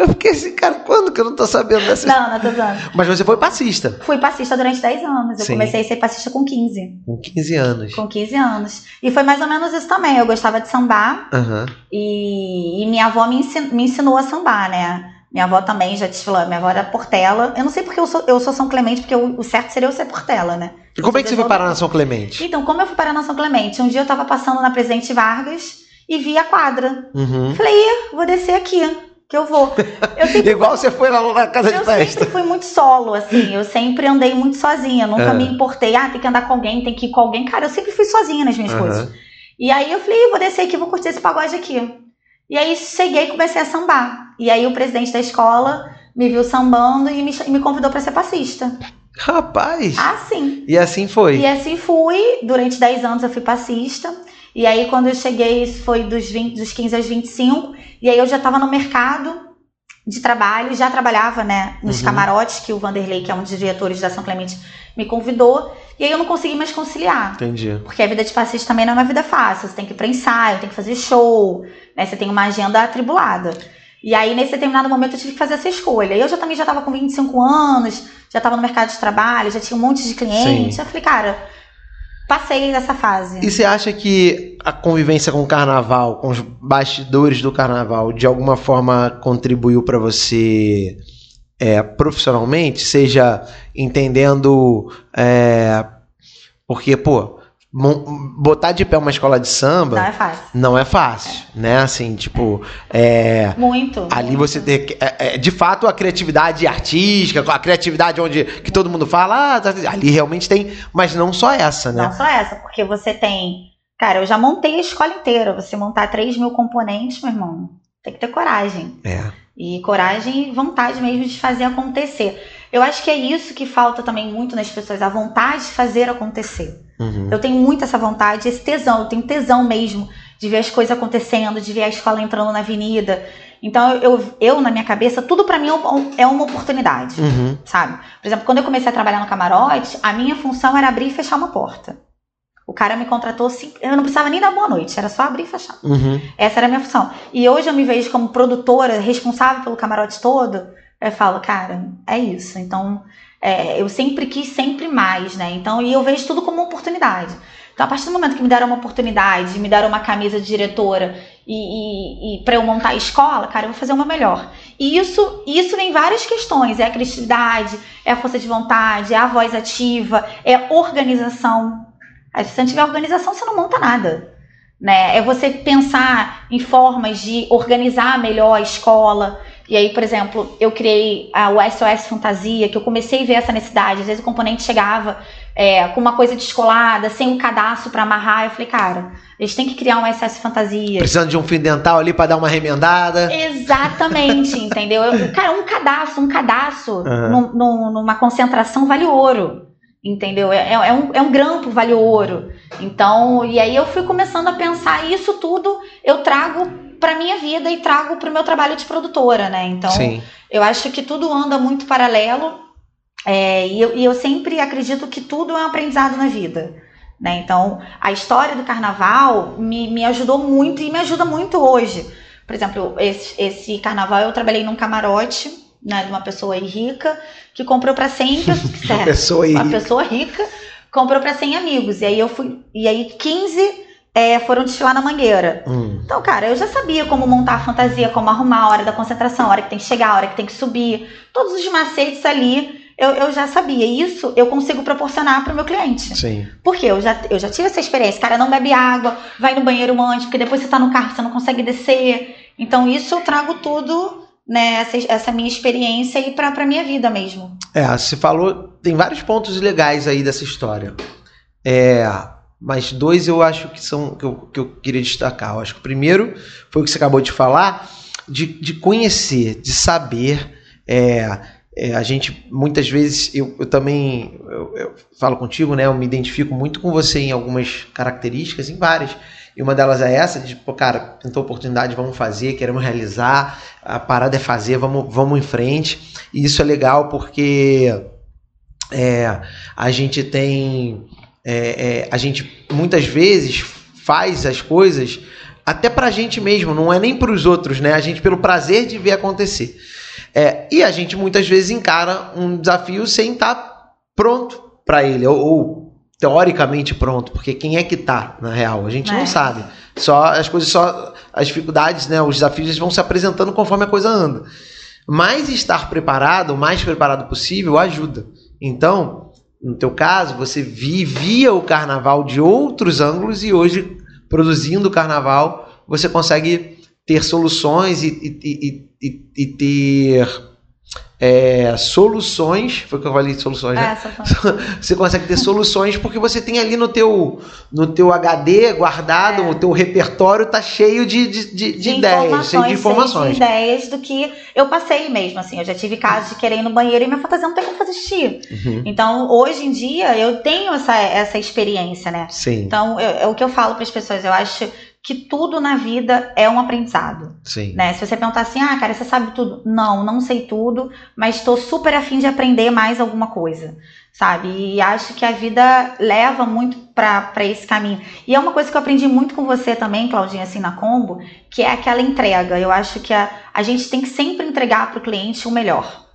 Eu fiquei assim, cara, quando que eu não tô sabendo dessa Não, não tô zoando. Mas você foi passista. Fui passista durante 10 anos. Eu Sim. comecei a ser passista com 15. Com 15 anos. Com 15 anos. E foi mais ou menos isso também. Eu gostava de sambar. Uhum. E, e, minha avó me ensinou, me ensinou a sambar, né? Minha avó também já desfilou. Minha avó era Portela. Eu não sei porque eu sou, eu sou São Clemente, porque o, o certo seria eu ser Portela, né? E como é que você foi parar na São Clemente? Então, como eu fui parar na São Clemente? Um dia eu tava passando na Presidente Vargas e vi a quadra. Uhum. Falei, vou descer aqui, que eu vou. Eu Igual você foi lá na casa de festa. Eu sempre fui muito solo, assim, eu sempre andei muito sozinha, nunca é. me importei, ah, tem que andar com alguém, tem que ir com alguém. Cara, eu sempre fui sozinha nas minhas uhum. coisas. E aí eu falei, vou descer aqui, vou curtir esse pagode aqui. E aí cheguei e comecei a sambar. E aí o presidente da escola me viu sambando e me, me convidou para ser passista. Rapaz! Ah, sim. E assim foi. E assim fui. Durante 10 anos eu fui passista. E aí, quando eu cheguei, isso foi dos, 20, dos 15 aos 25. E aí, eu já estava no mercado de trabalho, já trabalhava, né, nos uhum. camarotes que o Vanderlei, que é um dos diretores da São Clemente, me convidou. E aí, eu não consegui mais conciliar. Entendi. Porque a vida de passista também não é uma vida fácil. Você tem que ir para ensaio, tem que fazer show, né, você tem uma agenda atribulada. E aí, nesse determinado momento, eu tive que fazer essa escolha. Eu já também já estava com 25 anos, já estava no mercado de trabalho, já tinha um monte de clientes. Sim. Eu falei, cara passei dessa fase. E você acha que a convivência com o carnaval, com os bastidores do carnaval, de alguma forma contribuiu para você é, profissionalmente? Seja entendendo. É, porque, pô, botar de pé uma escola de samba não é fácil, não é fácil é. né? Assim tipo é muito ali muito. você ter é, é, de fato a criatividade artística a criatividade onde que todo mundo fala ah, tá, ali realmente tem mas não só essa né? Não só essa porque você tem cara eu já montei a escola inteira você montar 3 mil componentes meu irmão tem que ter coragem. É. E coragem e vontade mesmo de fazer acontecer eu acho que é isso que falta também muito nas pessoas a vontade de fazer acontecer Uhum. Eu tenho muito essa vontade, esse tesão, eu tenho tesão mesmo de ver as coisas acontecendo, de ver a escola entrando na avenida. Então, eu, eu na minha cabeça, tudo para mim é, é uma oportunidade, uhum. sabe? Por exemplo, quando eu comecei a trabalhar no camarote, a minha função era abrir e fechar uma porta. O cara me contratou assim, eu não precisava nem dar boa noite, era só abrir e fechar. Uhum. Essa era a minha função. E hoje eu me vejo como produtora, responsável pelo camarote todo. Eu falo, cara, é isso. Então, é, eu sempre quis sempre mais, né? Então, e eu vejo tudo como uma oportunidade. Então, a partir do momento que me deram uma oportunidade, me deram uma camisa de diretora e, e, e para eu montar a escola, cara, eu vou fazer uma melhor. E isso, isso vem várias questões: é a criatividade, é a força de vontade, é a voz ativa, é organização. Aí, se você não tiver organização, você não monta nada. Né? É você pensar em formas de organizar melhor a escola. E aí, por exemplo, eu criei a SOS Fantasia, que eu comecei a ver essa necessidade. Às vezes o componente chegava é, com uma coisa descolada, sem um cadastro para amarrar. Eu falei, cara, a gente tem que criar um SOS Fantasia. Precisando de um fio dental ali para dar uma remendada. Exatamente, entendeu? Eu, cara, um cadastro, um cadastro uhum. num, num, numa concentração vale ouro entendeu? É, é, um, é um grampo, vale ouro. Então, e aí eu fui começando a pensar isso tudo eu trago para minha vida e trago para o meu trabalho de produtora, né? Então, Sim. eu acho que tudo anda muito paralelo é, e, eu, e eu sempre acredito que tudo é um aprendizado na vida. Né? Então, a história do carnaval me, me ajudou muito e me ajuda muito hoje. Por exemplo, esse, esse carnaval eu trabalhei num camarote né, de uma pessoa rica que comprou para 100 uma pessoa uma rica. pessoa rica comprou para 100 amigos e aí eu fui e aí 15 é, foram desfilar na mangueira. Hum. Então, cara, eu já sabia como montar a fantasia, como arrumar a hora da concentração, a hora que tem que chegar, a hora que tem que subir, todos os macetes ali. Eu, eu já sabia. Isso eu consigo proporcionar para o meu cliente. Sim. Porque eu já, eu já tive essa experiência. Cara, não bebe água, vai no banheiro antes, porque depois você está no carro, você não consegue descer. Então, isso eu trago tudo né, essa, essa minha experiência e para a minha vida mesmo. É, você falou, tem vários pontos legais aí dessa história. É, mas dois eu acho que são que eu, que eu queria destacar. Eu acho que o primeiro foi o que você acabou de falar, de, de conhecer, de saber. É, é, a gente muitas vezes eu, eu também eu, eu, falo contigo, né? Eu me identifico muito com você em algumas características, em várias. E uma delas é essa, de, pô, cara, tentou oportunidade, vamos fazer, queremos realizar, a parada é fazer, vamos, vamos em frente. E isso é legal porque é, a gente tem. É, é, a gente muitas vezes faz as coisas até pra gente mesmo, não é nem pros outros, né? A gente pelo prazer de ver acontecer. É, e a gente muitas vezes encara um desafio sem estar tá pronto para ele, ou, ou teoricamente pronto, porque quem é que tá na real? A gente é. não sabe. Só as coisas só as dificuldades, né, os desafios vão se apresentando conforme a coisa anda. Mas estar preparado, o mais preparado possível, ajuda. Então, no teu caso, você vivia o carnaval de outros ângulos e hoje produzindo o carnaval, você consegue ter soluções e, e, e, e ter é, soluções, foi o que eu falei de soluções, né? É, você consegue ter soluções porque você tem ali no teu, no teu HD guardado, é. o teu repertório tá cheio de, de, de, de ideias, cheio de informações. de ideias do que eu passei mesmo, assim, eu já tive casos de querer ir no banheiro e minha fantasia não tem como fazer xixi. Uhum. Então, hoje em dia, eu tenho essa, essa experiência, né? Sim. Então, é o que eu falo para as pessoas, eu acho que tudo na vida é um aprendizado. Sim. Né? Se você perguntar assim, ah, cara, você sabe tudo? Não, não sei tudo, mas estou super afim de aprender mais alguma coisa, sabe? E acho que a vida leva muito para esse caminho. E é uma coisa que eu aprendi muito com você também, Claudinha, assim, na Combo, que é aquela entrega. Eu acho que a, a gente tem que sempre entregar para o cliente o melhor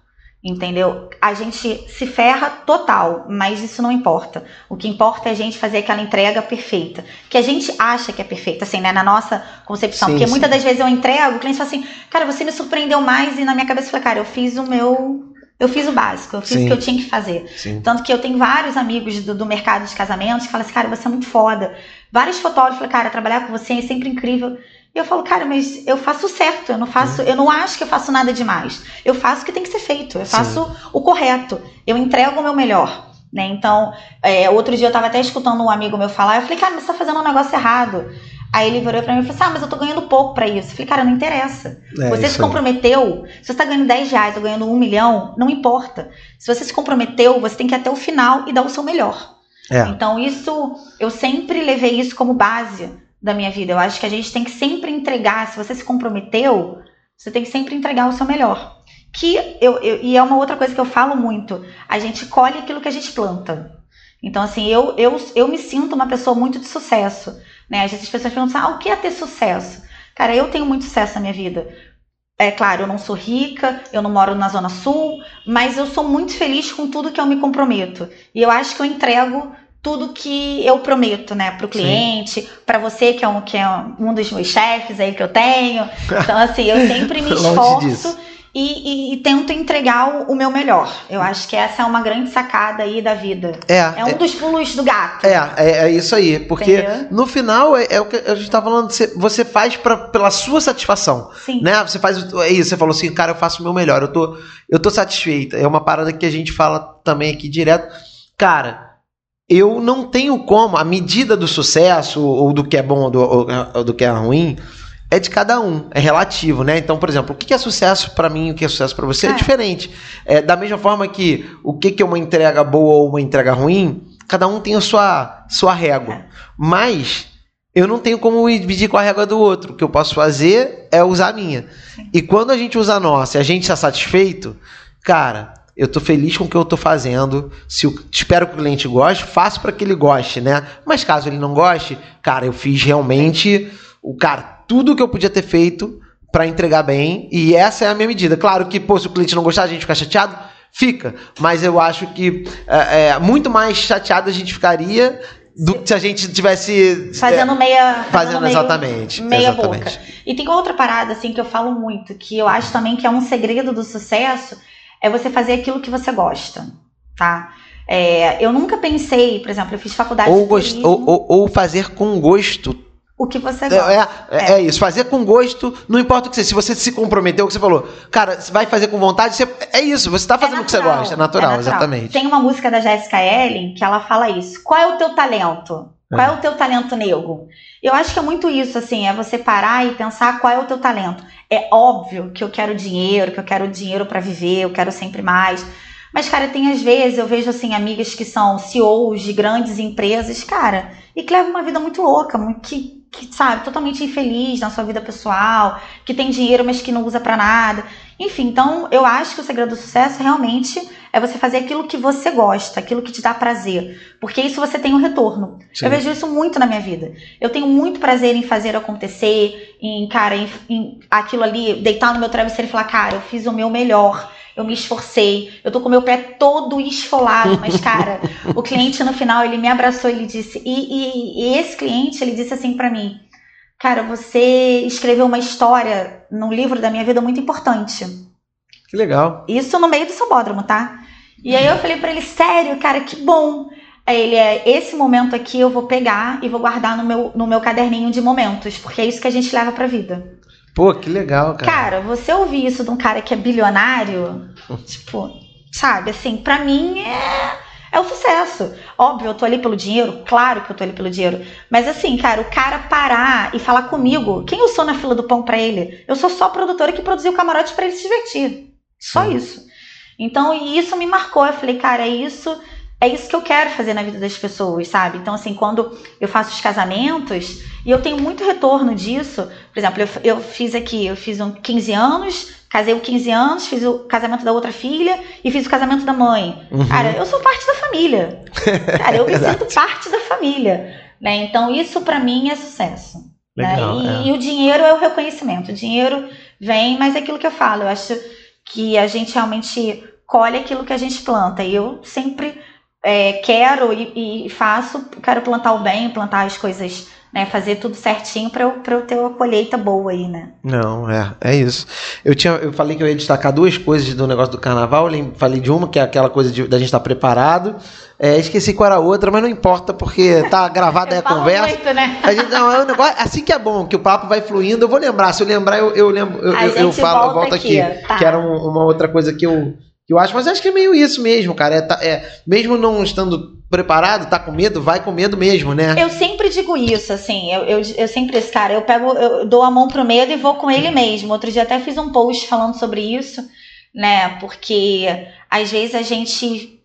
entendeu? A gente se ferra total, mas isso não importa. O que importa é a gente fazer aquela entrega perfeita, que a gente acha que é perfeita, assim, né, na nossa concepção. Sim, Porque sim. muitas das vezes eu entrego, o cliente fala assim, cara, você me surpreendeu mais, e na minha cabeça eu falei, cara, eu fiz o meu. Eu fiz o básico, eu fiz sim. o que eu tinha que fazer. Tanto que eu tenho vários amigos do, do mercado de casamentos que falam assim, cara, você é muito foda. Vários fotógrafos falam, cara, trabalhar com você é sempre incrível. E eu falo, cara, mas eu faço certo, eu não faço, eu não acho que eu faço nada demais. Eu faço o que tem que ser feito, eu faço Sim. o correto, eu entrego o meu melhor. Né? Então, é, outro dia eu estava até escutando um amigo meu falar, eu falei, cara, mas você tá fazendo um negócio errado. Aí ele virou pra mim e falou assim: Ah, mas eu tô ganhando pouco para isso. Eu falei, cara, não interessa. É, você se comprometeu, se você tá ganhando 10 reais ou ganhando um milhão, não importa. Se você se comprometeu, você tem que ir até o final e dar o seu melhor. É. Então, isso, eu sempre levei isso como base da minha vida. Eu acho que a gente tem que sempre entregar. Se você se comprometeu, você tem que sempre entregar o seu melhor. Que eu, eu, e é uma outra coisa que eu falo muito. A gente colhe aquilo que a gente planta. Então, assim, eu, eu, eu me sinto uma pessoa muito de sucesso. Né? Às vezes as pessoas perguntam assim, ah, o que é ter sucesso? Cara, eu tenho muito sucesso na minha vida. É claro, eu não sou rica, eu não moro na Zona Sul, mas eu sou muito feliz com tudo que eu me comprometo. E eu acho que eu entrego tudo que eu prometo, né, para o cliente, para você que é, um, que é um dos meus chefes aí que eu tenho. Então, assim, eu sempre me esforço e, e, e, tento entregar o, o, meu melhor. Eu acho que essa é uma grande sacada aí da vida. É. É um é, dos pulos do gato. É, é, é isso aí. Porque Entendeu? no final é, é, o que a gente tá falando, você, você faz pra, pela sua satisfação. Sim. Né? Você faz. É isso, você falou assim, cara, eu faço o meu melhor, eu tô, eu tô satisfeita. É uma parada que a gente fala também aqui direto. Cara, eu não tenho como, a medida do sucesso, ou do que é bom ou do, ou do que é ruim é de cada um, é relativo, né? Então, por exemplo, o que é sucesso para mim e o que é sucesso para você é, é diferente. É, da mesma forma que o que é uma entrega boa ou uma entrega ruim, cada um tem a sua, sua régua. É. Mas eu não tenho como dividir com a régua do outro. O que eu posso fazer é usar a minha. E quando a gente usa a nossa e a gente está satisfeito, cara, eu tô feliz com o que eu tô fazendo. Se eu, espero que o cliente goste, faço para que ele goste, né? Mas caso ele não goste, cara, eu fiz realmente o cara tudo que eu podia ter feito para entregar bem, e essa é a minha medida. Claro que, pô, se o cliente não gostar, a gente ficar chateado, fica. Mas eu acho que é, é, muito mais chateado a gente ficaria do que se a gente tivesse fazendo é, meia fazendo, fazendo exatamente meia exatamente. boca e tem outra parada assim que eu falo muito que eu acho também que é um segredo do sucesso é você fazer aquilo que você gosta tá é, eu nunca pensei por exemplo eu fiz faculdade ou, gost, ou, ou, ou fazer com gosto o que você gosta. É, é, é, isso, fazer com gosto, não importa o que você. Se você se comprometeu, o que você falou, cara, você vai fazer com vontade, você, é isso, você está fazendo é o que você gosta, é natural, é natural, exatamente. Tem uma música da Jessica Ellen que ela fala isso. Qual é o teu talento? Qual é, o teu talento nego? Eu acho que é muito isso, assim, é você parar e pensar qual é o teu talento. É óbvio que eu quero dinheiro, que eu quero dinheiro para viver, eu quero sempre mais. Mas, cara, tem às vezes, eu vejo, assim, amigas que são CEOs de grandes empresas, cara, e que levam uma vida muito louca, que que, sabe, totalmente infeliz na sua vida pessoal, que tem dinheiro, mas que não usa para nada. Enfim, então eu acho que o segredo do sucesso realmente é você fazer aquilo que você gosta, aquilo que te dá prazer. Porque isso você tem um retorno. Sim. Eu vejo isso muito na minha vida. Eu tenho muito prazer em fazer acontecer, em, cara, em, em aquilo ali, deitar no meu travesseiro e falar, cara, eu fiz o meu melhor eu me esforcei, eu tô com meu pé todo esfolado, mas cara, o cliente no final ele me abraçou, ele disse, e, e, e esse cliente ele disse assim para mim, cara, você escreveu uma história num livro da minha vida muito importante. Que legal. Isso no meio do sabódromo, tá? E aí eu falei para ele, sério, cara, que bom. Aí ele é, esse momento aqui eu vou pegar e vou guardar no meu, no meu caderninho de momentos, porque é isso que a gente leva pra vida. Pô, que legal, cara. Cara, você ouvir isso de um cara que é bilionário, tipo, sabe, assim, pra mim é é o sucesso. Óbvio, eu tô ali pelo dinheiro, claro que eu tô ali pelo dinheiro. Mas assim, cara, o cara parar e falar comigo, quem eu sou na fila do pão para ele? Eu sou só produtora que produziu o camarote para ele se divertir. Só Sim. isso. Então, isso me marcou. Eu falei, cara, é isso é isso que eu quero fazer na vida das pessoas, sabe? Então, assim, quando eu faço os casamentos, e eu tenho muito retorno disso, por exemplo, eu, eu fiz aqui, eu fiz um 15 anos, casei com 15 anos, fiz o casamento da outra filha e fiz o casamento da mãe. Uhum. Cara, eu sou parte da família. Cara, eu me sinto parte da família. Né? Então, isso para mim é sucesso. Né? Legal, né? e, é. e o dinheiro é o reconhecimento. O dinheiro vem, mas é aquilo que eu falo. Eu acho que a gente realmente colhe aquilo que a gente planta. E eu sempre é, quero e, e, faço, quero plantar o bem, plantar as coisas, né, fazer tudo certinho para eu, eu ter uma colheita boa aí, né? Não, é, é isso. Eu, tinha, eu falei que eu ia destacar duas coisas do negócio do carnaval, eu falei de uma, que é aquela coisa de, da gente estar tá preparado, é, esqueci qual era a outra, mas não importa, porque tá gravada aí a conversa. Muito, né? A gente, não, é um negócio, assim que é bom, que o papo vai fluindo, eu vou lembrar, se eu lembrar, eu, eu lembro, eu, eu, eu falo, eu volto aqui, aqui tá. que era um, uma outra coisa que eu eu acho, mas acho que é meio isso mesmo, cara. É, é, mesmo não estando preparado, tá com medo, vai com medo mesmo, né? Eu sempre digo isso, assim, eu, eu, eu sempre cara, eu pego, eu dou a mão pro medo e vou com ele mesmo. Outro dia até fiz um post falando sobre isso, né? Porque às vezes a gente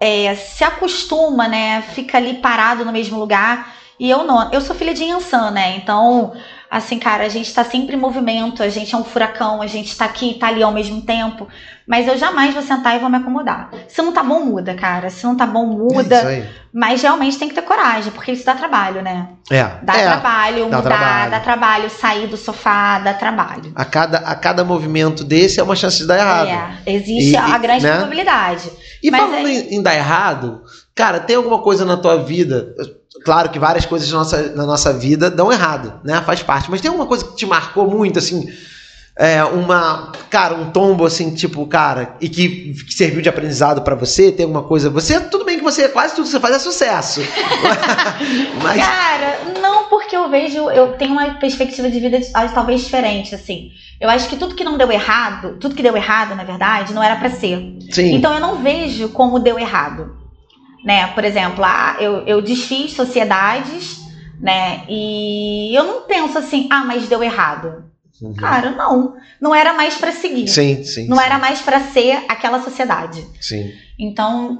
é, se acostuma, né? Fica ali parado no mesmo lugar. E eu não. Eu sou filha de Yansan, né? Então assim, cara, a gente tá sempre em movimento, a gente é um furacão, a gente tá aqui e tá ali ao mesmo tempo. Mas eu jamais vou sentar e vou me acomodar. Se não tá bom, muda, cara. Se não tá bom, muda. É mas realmente tem que ter coragem, porque isso dá trabalho, né? É. Dá é, trabalho, dá mudar, trabalho. dá trabalho, sair do sofá, dá trabalho. A cada, a cada movimento desse é uma chance de dar errado. É, existe e, a grande né? probabilidade. E mas falando é... em dar errado, cara, tem alguma coisa na tua vida Claro que várias coisas na nossa, na nossa vida dão errado, né? Faz parte. Mas tem alguma coisa que te marcou muito, assim? é, uma, cara, um tombo assim, tipo, cara, e que, que serviu de aprendizado para você? Tem alguma coisa? Você, tudo bem que você, quase tudo que você faz é sucesso. Mas... Cara, não, porque eu vejo, eu tenho uma perspectiva de vida talvez diferente, assim. Eu acho que tudo que não deu errado, tudo que deu errado, na verdade, não era para ser. Sim. Então eu não vejo como deu errado. Né? Por exemplo, eu, eu desfiz sociedades, né? E eu não penso assim, ah, mas deu errado. Uhum. Cara, não. Não era mais para seguir. Sim, sim. Não sim. era mais para ser aquela sociedade. Sim. Então,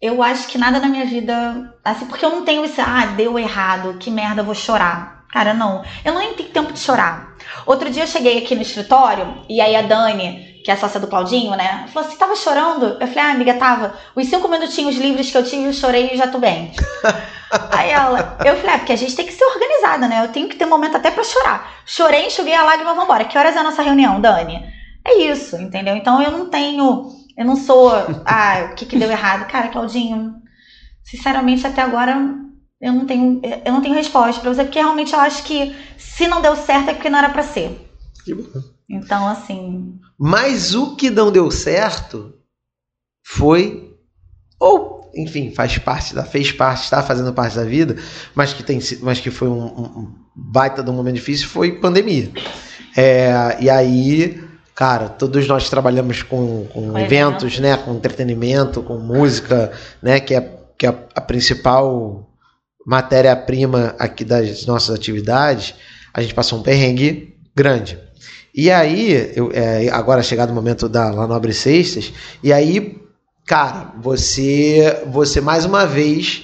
eu acho que nada na minha vida. Assim, porque eu não tenho esse, ah, deu errado, que merda, vou chorar. Cara, não. Eu não tenho tempo de chorar. Outro dia eu cheguei aqui no escritório e aí a Dani, que é a sócia do Claudinho, né? Falou assim: tava chorando? Eu falei: ah, amiga, tava. Os cinco minutinhos livres que eu tive, eu chorei e já tô bem. Aí ela, eu falei, é, porque a gente tem que ser organizada, né? Eu tenho que ter um momento até para chorar. Chorei, enxuguei a lágrima, vambora. Que horas é a nossa reunião, Dani? É isso, entendeu? Então eu não tenho, eu não sou, ah, o que que deu errado? Cara, Claudinho, sinceramente até agora eu não tenho, eu não tenho resposta para você, porque realmente eu acho que se não deu certo é porque não era para ser. Que bom. Então, assim. Mas o que não deu certo foi ou enfim, faz parte da, fez parte, está fazendo parte da vida, mas que tem, mas que foi um, um baita de um momento difícil, foi pandemia. É, e aí, cara, todos nós trabalhamos com, com eventos, né, com entretenimento, com música, né, que é, que é a principal matéria-prima aqui das nossas atividades. A gente passou um perrengue grande. E aí, eu, é, agora chegado o momento da La Nobre Sextas, e aí cara, você, você mais uma vez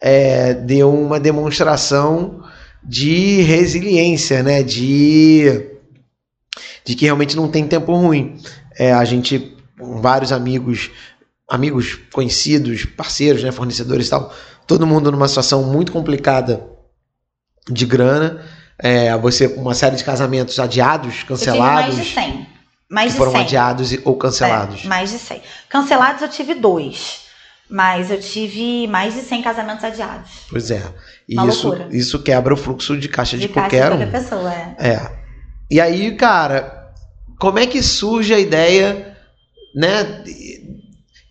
é, deu uma demonstração de resiliência, né? De, de que realmente não tem tempo ruim. É, a gente, vários amigos, amigos conhecidos, parceiros, né, fornecedores e tal, todo mundo numa situação muito complicada de grana. É, você uma série de casamentos adiados, cancelados. Mais de 100. Mais de foram 100. adiados ou cancelados? É, mais de 100. Cancelados eu tive dois. Mas eu tive mais de 100 casamentos adiados. Pois é. E isso, isso quebra o fluxo de caixa de, de qualquer caixa de qualquer pessoa, é. É. E aí, cara, como é que surge a ideia, né?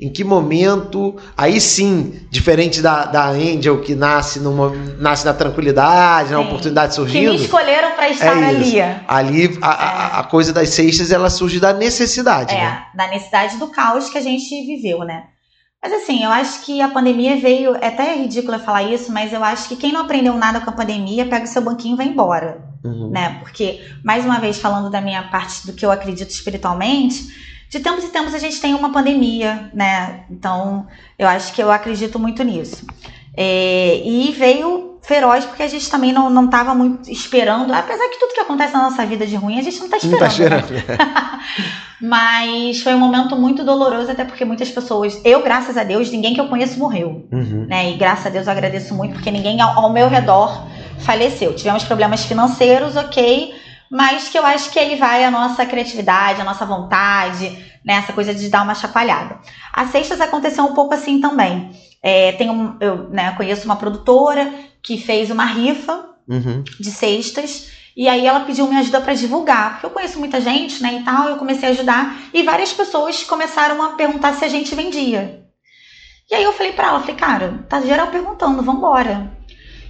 Em que momento, aí sim, diferente da, da Angel, que nasce, numa, nasce na tranquilidade, na oportunidade surgindo. Que me escolheram para estar é ali. Ali, a, é. a, a, coisa das sextas, ela surge da necessidade. É, né? da necessidade do caos que a gente viveu, né? Mas assim, eu acho que a pandemia veio. É até ridículo falar isso, mas eu acho que quem não aprendeu nada com a pandemia pega o seu banquinho e vai embora. Uhum. Né? Porque, mais uma vez, falando da minha parte do que eu acredito espiritualmente de tempos em tempos a gente tem uma pandemia, né? Então, eu acho que eu acredito muito nisso. É, e veio feroz porque a gente também não estava muito esperando, apesar que tudo que acontece na nossa vida de ruim a gente não está esperando. Não tá esperando. Né? Mas foi um momento muito doloroso, até porque muitas pessoas, eu, graças a Deus, ninguém que eu conheço morreu. Uhum. Né? E graças a Deus eu agradeço muito, porque ninguém ao, ao meu redor faleceu. Tivemos problemas financeiros, ok mas que eu acho que aí vai a nossa criatividade, a nossa vontade, né? Essa coisa de dar uma chacoalhada. A Sextas aconteceu um pouco assim também. É, tem um, eu né, conheço uma produtora que fez uma rifa uhum. de cestas. E aí ela pediu minha ajuda para divulgar, porque eu conheço muita gente, né, e tal, eu comecei a ajudar e várias pessoas começaram a perguntar se a gente vendia. E aí eu falei para ela, falei, cara, tá geral perguntando, vambora.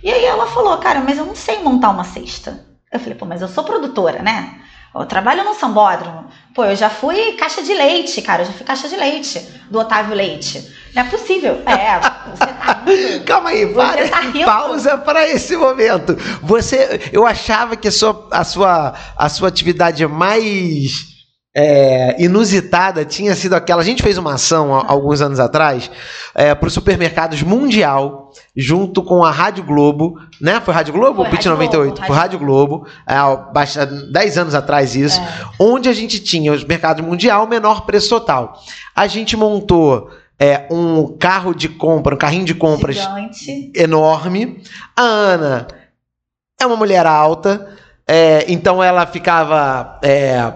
E aí ela falou, cara, mas eu não sei montar uma cesta. Eu falei, pô, mas eu sou produtora, né? Eu trabalho no sambódromo. Pô, eu já fui caixa de leite, cara. Eu já fui caixa de leite do Otávio Leite. Não é possível. É, você tá rindo. Calma aí, para, tá pausa para esse momento. Você, eu achava que a sua, a sua, a sua atividade mais é, inusitada tinha sido aquela. A gente fez uma ação há, alguns anos atrás é, para os supermercados mundial, junto com a Rádio Globo, né? Foi Rádio Globo ou Pit 98? Globo, Foi Rádio Globo, é, 10 anos atrás isso, é. onde a gente tinha os mercados mundial, menor preço total. A gente montou é, um carro de compra, um carrinho de compras Gigante. enorme. A Ana é uma mulher alta, é, então ela ficava. É,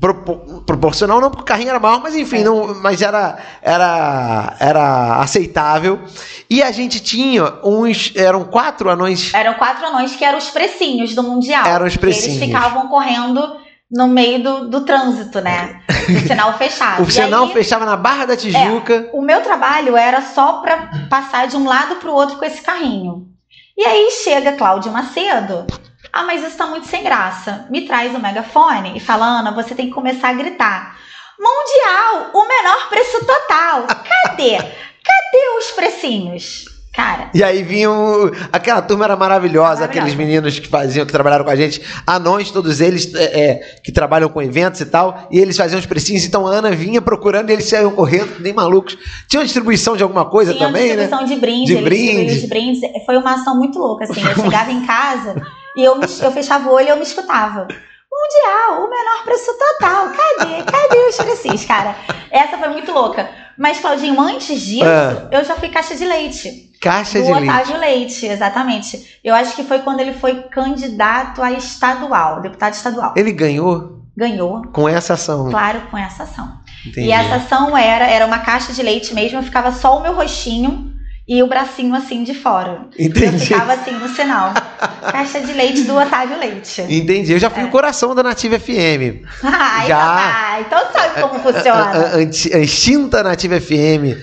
proporcional, não porque o carrinho era maior, mas enfim, é. não, mas era, era, era aceitável. E a gente tinha uns. Eram quatro anões. Eram quatro anões que eram os precinhos do Mundial. Eram os precinhos. Eles ficavam correndo no meio do, do trânsito, né? O sinal fechado. o sinal aí, fechava na Barra da Tijuca. É, o meu trabalho era só para passar de um lado para o outro com esse carrinho. E aí chega Cláudio Macedo. Ah, mas isso tá muito sem graça. Me traz o megafone e fala, Ana, você tem que começar a gritar. Mundial, o menor preço total. Cadê? Cadê os precinhos? Cara. E aí vinham. Aquela turma era maravilhosa, aqueles meninos que faziam, que trabalharam com a gente, anões, todos eles é, é, que trabalham com eventos e tal, e eles faziam os precinhos, então a Ana vinha procurando e eles saíam correndo, nem malucos. Tinha uma distribuição de alguma coisa Tinha também, né? distribuição de brindes, de brindes. de brindes. Foi uma ação muito louca, assim. Eu chegava em casa e eu, eu fechava o olho e eu me escutava. Mundial, o menor preço total. Cadê? Cadê os precis, cara? Essa foi muito louca. Mas, Claudinho, antes disso, ah. eu já fui caixa de leite. Caixa de Otávio Leite. Leite, exatamente. Eu acho que foi quando ele foi candidato a estadual, deputado estadual. Ele ganhou? Ganhou. Com essa ação? Claro, com essa ação. Entendi. E essa ação era, era uma caixa de leite mesmo, ficava só o meu rostinho e o bracinho assim de fora. Entendi. Eu ficava assim no sinal. Caixa de leite do Otávio Leite. Entendi. Eu já fui é. o coração da Nativa FM. Ai, já. Papai, então sabe como funciona. A extinta Nativa FM,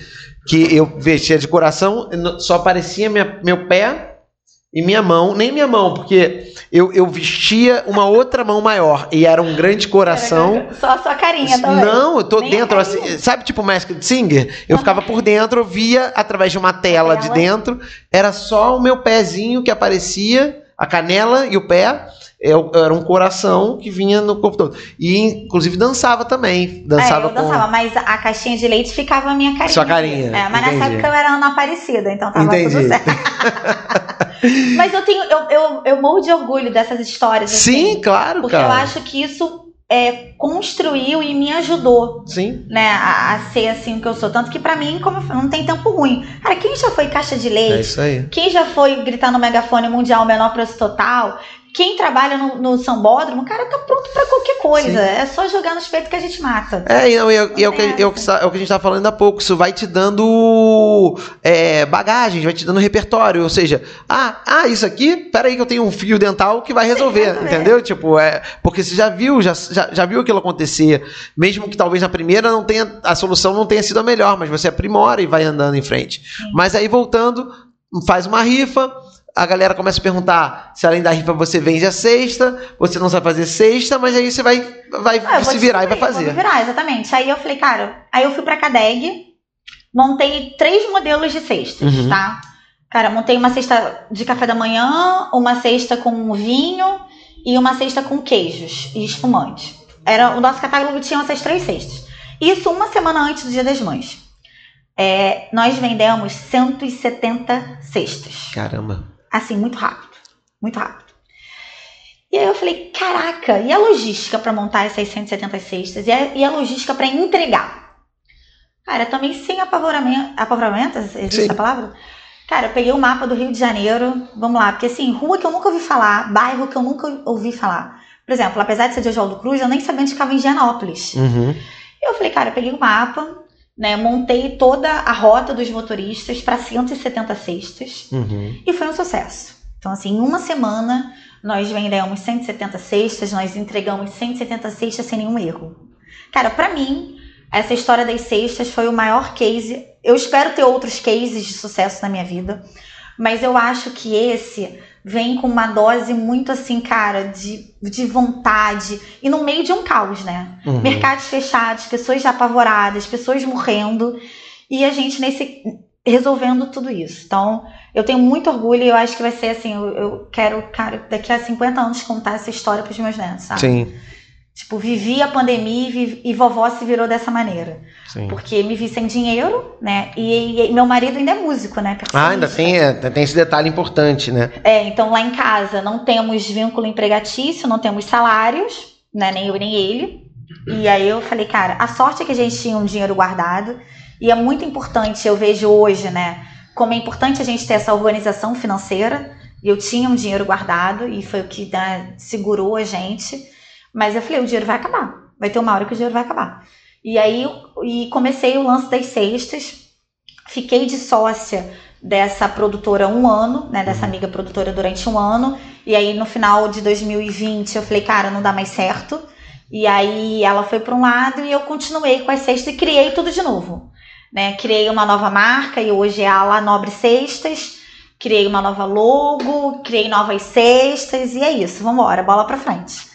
que eu vestia de coração, só aparecia minha, meu pé e minha mão, nem minha mão, porque eu, eu vestia uma outra mão maior e era um grande coração. Só a sua carinha também. Não, eu tô nem dentro, assim, sabe tipo Masked Singer? Eu uhum. ficava por dentro, eu via através de uma tela, tela de dentro, era só o meu pezinho que aparecia, a canela e o pé. era um coração que vinha no corpo todo. E, inclusive, dançava também. Dançava é, eu dançava, com... mas a caixinha de leite ficava a minha carinha. Sua carinha. É, mas Entendi. nessa época eu era Ana Aparecida, então tava Entendi. tudo certo. Mas eu tenho, eu, eu, eu morro de orgulho dessas histórias. Sim, assim, claro, porque cara. eu acho que isso é, construiu e me ajudou. Sim. Né, a, a, ser assim o que eu sou. Tanto que para mim, como não tem tempo ruim. Cara, quem já foi caixa de leite? É isso aí. Quem já foi gritar no megafone mundial menor preço total? Quem trabalha no, no sambódromo, o cara tá pronto para qualquer coisa. Sim. É só jogar nos peitos que a gente mata. É, e, não, e, é, e é, o que, é, o que, é o que a gente tá falando há pouco. Isso vai te dando é, bagagem, vai te dando repertório. Ou seja, ah, ah, isso aqui, peraí que eu tenho um fio dental que vai resolver, Sim, entendeu? Tipo, é, porque você já viu, já, já, já viu aquilo acontecer. Mesmo que talvez na primeira não tenha, a solução não tenha sido a melhor, mas você aprimora e vai andando em frente. Sim. Mas aí voltando, faz uma rifa a galera começa a perguntar se além da rifa você vende a sexta, você não sabe fazer sexta, mas aí você vai, vai ah, se virar e vai fazer. Vou virar, exatamente. Aí eu falei, cara, aí eu fui pra Cadeg, montei três modelos de cestas, uhum. tá? Cara, montei uma cesta de café da manhã, uma cesta com vinho e uma cesta com queijos e espumante. Era, o nosso catálogo tinha essas três cestas. Isso uma semana antes do Dia das Mães. É, nós vendemos 170 cestas. Caramba assim, muito rápido. Muito rápido. E aí eu falei, caraca, e a logística para montar essas 170 cestas? E a, e a logística para entregar? Cara, também sem apavoramento, apavoramento, existe Sim. a palavra? Cara, eu peguei o mapa do Rio de Janeiro, vamos lá, porque assim, rua que eu nunca ouvi falar, bairro que eu nunca ouvi falar. Por exemplo, apesar de ser de Oswaldo Cruz, eu nem sabia onde ficava em Gianópolis. Uhum. Eu falei, cara, eu peguei o mapa, né, montei toda a rota dos motoristas para 170 cestas uhum. e foi um sucesso. Então, assim, em uma semana nós vendemos 170 cestas, nós entregamos 170 cestas sem nenhum erro. Cara, para mim, essa história das cestas foi o maior case. Eu espero ter outros cases de sucesso na minha vida, mas eu acho que esse vem com uma dose muito assim, cara, de, de vontade. E no meio de um caos, né? Uhum. Mercados fechados, pessoas apavoradas, pessoas morrendo. E a gente nesse resolvendo tudo isso. Então, eu tenho muito orgulho e eu acho que vai ser assim, eu, eu quero, cara, daqui a 50 anos contar essa história para os meus netos, sabe? Sim. Tipo, vivi a pandemia e, vivi, e vovó se virou dessa maneira. Sim. Porque me vi sem dinheiro, né? E, e meu marido ainda é músico, né? Ah, ainda tem, é, tem esse detalhe importante, né? É, então lá em casa não temos vínculo empregatício, não temos salários, né? Nem eu nem ele. E aí eu falei, cara, a sorte é que a gente tinha um dinheiro guardado. E é muito importante, eu vejo hoje, né? Como é importante a gente ter essa organização financeira. E eu tinha um dinheiro guardado e foi o que né, segurou a gente. Mas eu falei, o dinheiro vai acabar. Vai ter uma hora que o dinheiro vai acabar. E aí e comecei o lance das cestas. Fiquei de sócia dessa produtora um ano, né? Dessa uhum. amiga produtora durante um ano. E aí no final de 2020 eu falei, cara, não dá mais certo. E aí ela foi para um lado e eu continuei com as cestas e criei tudo de novo. Né? Criei uma nova marca e hoje é a La Nobre Cestas. Criei uma nova logo, criei novas cestas e é isso. Vamos embora, bola para frente.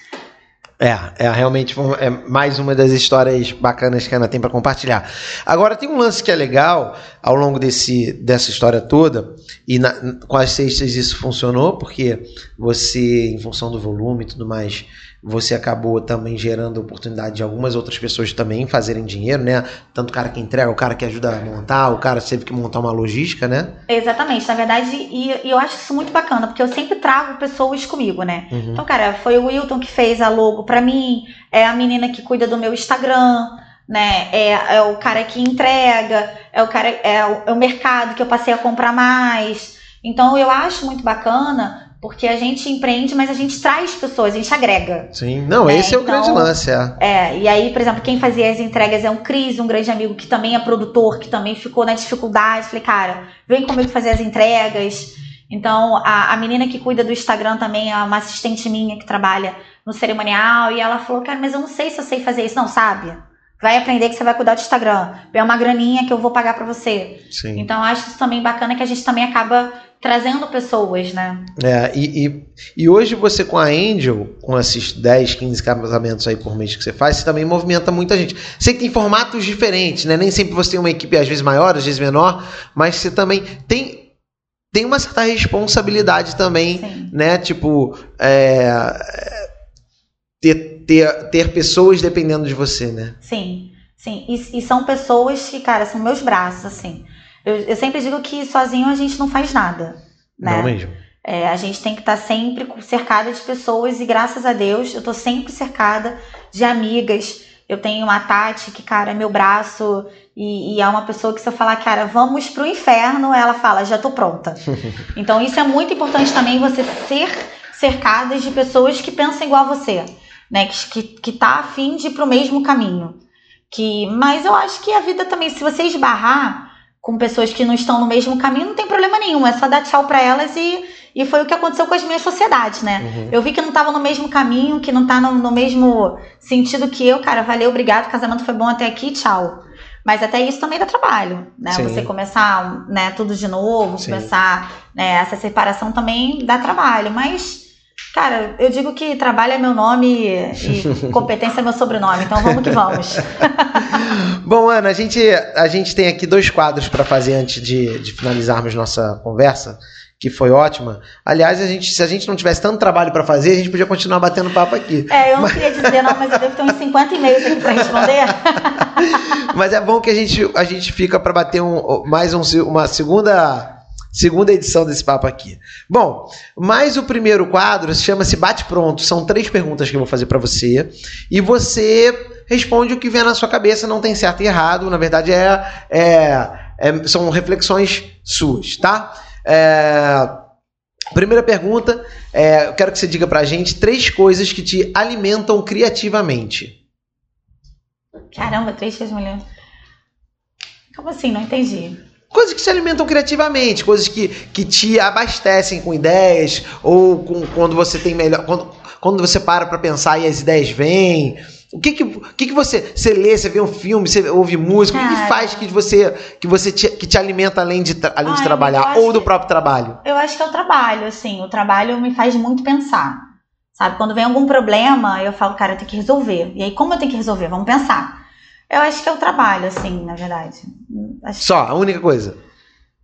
É, é realmente é mais uma das histórias bacanas que a Ana tem para compartilhar. Agora tem um lance que é legal ao longo desse, dessa história toda, e na, com as cestas isso funcionou, porque você, em função do volume e tudo mais, você acabou também gerando oportunidade de algumas outras pessoas também fazerem dinheiro, né? Tanto o cara que entrega, o cara que ajuda a montar, o cara teve que montar uma logística, né? Exatamente, na verdade, e, e eu acho isso muito bacana, porque eu sempre trago pessoas comigo, né? Uhum. Então, cara, foi o Wilton que fez a logo para mim, é a menina que cuida do meu Instagram, né? É, é o cara que entrega, é o cara, é o, é o mercado que eu passei a comprar mais. Então, eu acho muito bacana porque a gente empreende, mas a gente traz pessoas, a gente agrega. Sim, não, né? esse é o então, grande lance, é. É, e aí, por exemplo, quem fazia as entregas é um Cris, um grande amigo que também é produtor, que também ficou na dificuldade. Falei, cara, vem comigo fazer as entregas. Então, a, a menina que cuida do Instagram também é uma assistente minha que trabalha no cerimonial, e ela falou, cara, mas eu não sei se eu sei fazer isso. Não, sabe? Vai aprender que você vai cuidar do Instagram. É uma graninha que eu vou pagar para você. Sim. Então, acho isso também bacana que a gente também acaba trazendo pessoas, né? É, e, e, e, hoje você com a Angel, com esses 10, 15 casamentos aí por mês que você faz, você também movimenta muita gente. Sei que tem formatos diferentes, né? Nem sempre você tem uma equipe às vezes maior, às vezes menor, mas você também tem tem uma certa responsabilidade também, Sim. né? Tipo, é, ter, ter, ter pessoas dependendo de você, né? Sim, sim. E, e são pessoas que, cara, são meus braços, assim. Eu, eu sempre digo que sozinho a gente não faz nada. Né? Não mesmo. É, a gente tem que estar tá sempre cercada de pessoas e graças a Deus eu tô sempre cercada de amigas. Eu tenho uma Tati que, cara, é meu braço e, e, é uma pessoa que se eu falar, cara, vamos pro inferno, ela fala, já tô pronta. então isso é muito importante também, você ser cercada de pessoas que pensam igual a você, né? Que, que, que tá afim de ir pro mesmo caminho. Que, mas eu acho que a vida também, se você esbarrar com pessoas que não estão no mesmo caminho, não tem problema nenhum. É só dar tchau para elas e, e foi o que aconteceu com as minhas sociedades, né? Uhum. Eu vi que não estava no mesmo caminho, que não tá no, no, mesmo sentido que eu, cara, valeu, obrigado, o casamento foi bom até aqui, tchau. Mas até isso também dá trabalho, né? Sim. Você começar, né, tudo de novo, Sim. começar, né, essa separação também dá trabalho, mas Cara, eu digo que trabalho é meu nome e competência é meu sobrenome, então vamos que vamos. Bom, Ana, a gente, a gente tem aqui dois quadros para fazer antes de, de finalizarmos nossa conversa, que foi ótima. Aliás, a gente, se a gente não tivesse tanto trabalho para fazer, a gente podia continuar batendo papo aqui. É, eu não mas... queria dizer não, mas eu devo ter uns 50 e-mails aqui para responder. mas é bom que a gente, a gente fica para bater um, mais um, uma segunda segunda edição desse papo aqui. Bom, mais o primeiro quadro chama-se Bate Pronto. São três perguntas que eu vou fazer para você e você responde o que vem na sua cabeça. Não tem certo e errado. Na verdade, é, é, é são reflexões suas, tá? É, primeira pergunta, é, eu quero que você diga pra gente três coisas que te alimentam criativamente. Caramba, três coisas me. Como assim? Não entendi. Coisas que se alimentam criativamente, coisas que, que te abastecem com ideias, ou com, quando você tem melhor. Quando, quando você para para pensar e as ideias vêm. O que que, que que você, você lê, você vê um filme, você ouve música, Cara, o que, que faz que você, que você te, que te alimenta além de, além ai, de trabalhar, ou do próprio trabalho? Eu acho que é o trabalho, assim, o trabalho me faz muito pensar, sabe? Quando vem algum problema, eu falo, cara, eu tenho que resolver. E aí, como eu tenho que resolver? Vamos pensar. Eu acho que é o trabalho, assim, na verdade. Acho só, a única coisa?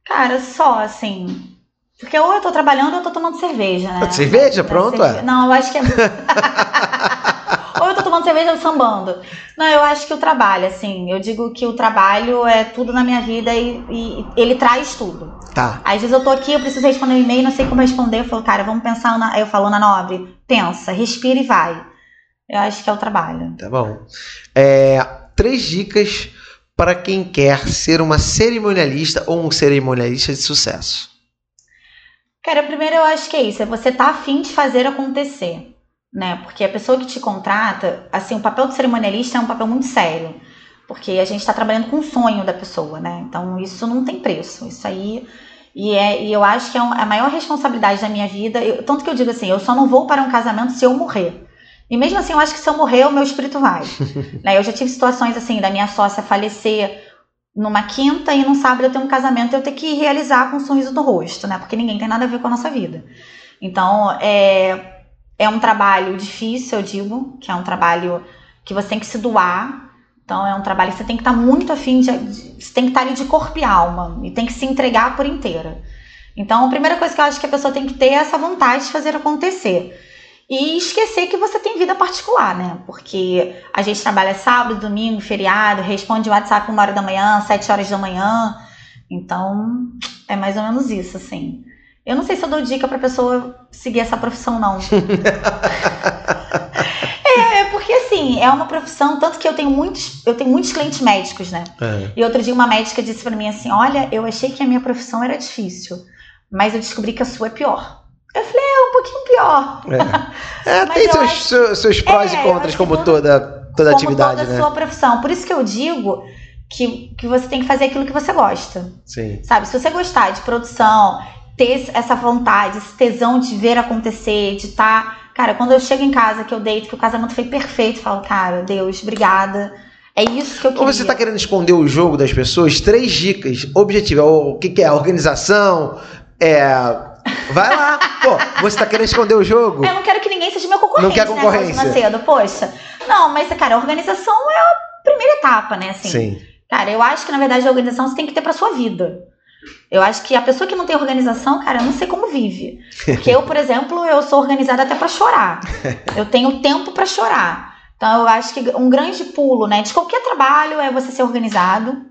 Cara, só, assim. Porque ou eu tô trabalhando ou eu tô tomando cerveja, né? Cerveja? Pronto, cerveja. é? Não, eu acho que é. ou eu tô tomando cerveja ou sambando. Não, eu acho que o trabalho, assim, eu digo que o trabalho é tudo na minha vida e, e ele traz tudo. Tá. Às vezes eu tô aqui, eu preciso responder um e-mail, não sei como responder. Eu falo, cara, vamos pensar. Na... Eu falo na Nobre, pensa, respira e vai. Eu acho que é o trabalho. Tá bom. É, três dicas para quem quer ser uma cerimonialista ou um cerimonialista de sucesso? Cara, primeiro eu acho que é isso, é você tá afim de fazer acontecer, né? Porque a pessoa que te contrata, assim, o papel do cerimonialista é um papel muito sério, porque a gente está trabalhando com o sonho da pessoa, né? Então isso não tem preço, isso aí e, é, e eu acho que é a maior responsabilidade da minha vida. Eu, tanto que eu digo assim, eu só não vou para um casamento se eu morrer. E mesmo assim, eu acho que se eu morrer, o meu espírito vai. né? Eu já tive situações assim, da minha sócia falecer numa quinta e num sábado eu ter um casamento e eu ter que realizar com um sorriso no rosto, né? Porque ninguém tem nada a ver com a nossa vida. Então, é, é um trabalho difícil, eu digo, que é um trabalho que você tem que se doar. Então, é um trabalho que você tem que estar muito afim de. Você tem que estar ali de corpo e alma e tem que se entregar por inteira. Então, a primeira coisa que eu acho que a pessoa tem que ter é essa vontade de fazer acontecer. E esquecer que você tem vida particular, né? Porque a gente trabalha sábado, domingo, feriado, responde o WhatsApp uma hora da manhã, sete horas da manhã. Então, é mais ou menos isso, assim. Eu não sei se eu dou dica pra pessoa seguir essa profissão, não. é, é, porque assim, é uma profissão, tanto que eu tenho muitos, eu tenho muitos clientes médicos, né? É. E outro dia uma médica disse para mim assim: olha, eu achei que a minha profissão era difícil, mas eu descobri que a sua é pior. Eu falei, é um pouquinho pior. É, é tem seus, acho... seus, prós é, e contras, como toda, toda como atividade. Toda né? sua profissão. Por isso que eu digo que, que você tem que fazer aquilo que você gosta. Sim. Sabe? Se você gostar de produção, ter essa vontade, esse tesão de ver acontecer, de estar. Tá... Cara, quando eu chego em casa, que eu deito, que o casamento foi perfeito, eu falo, cara, Deus, obrigada. É isso que eu queria. Ou você está querendo esconder o jogo das pessoas? Três dicas. Objetivo. O que, que é? Organização. É. Vai lá. Pô, você tá querendo esconder o jogo? Eu não quero que ninguém seja meu concorrente. Não quer né, concorrência. Né, cedo, poxa. Não, mas, cara, a organização é a primeira etapa, né? Assim. Sim. Cara, eu acho que, na verdade, a organização você tem que ter pra sua vida. Eu acho que a pessoa que não tem organização, cara, eu não sei como vive. Porque eu, por exemplo, eu sou organizada até para chorar. Eu tenho tempo para chorar. Então eu acho que um grande pulo, né, de qualquer trabalho é você ser organizado,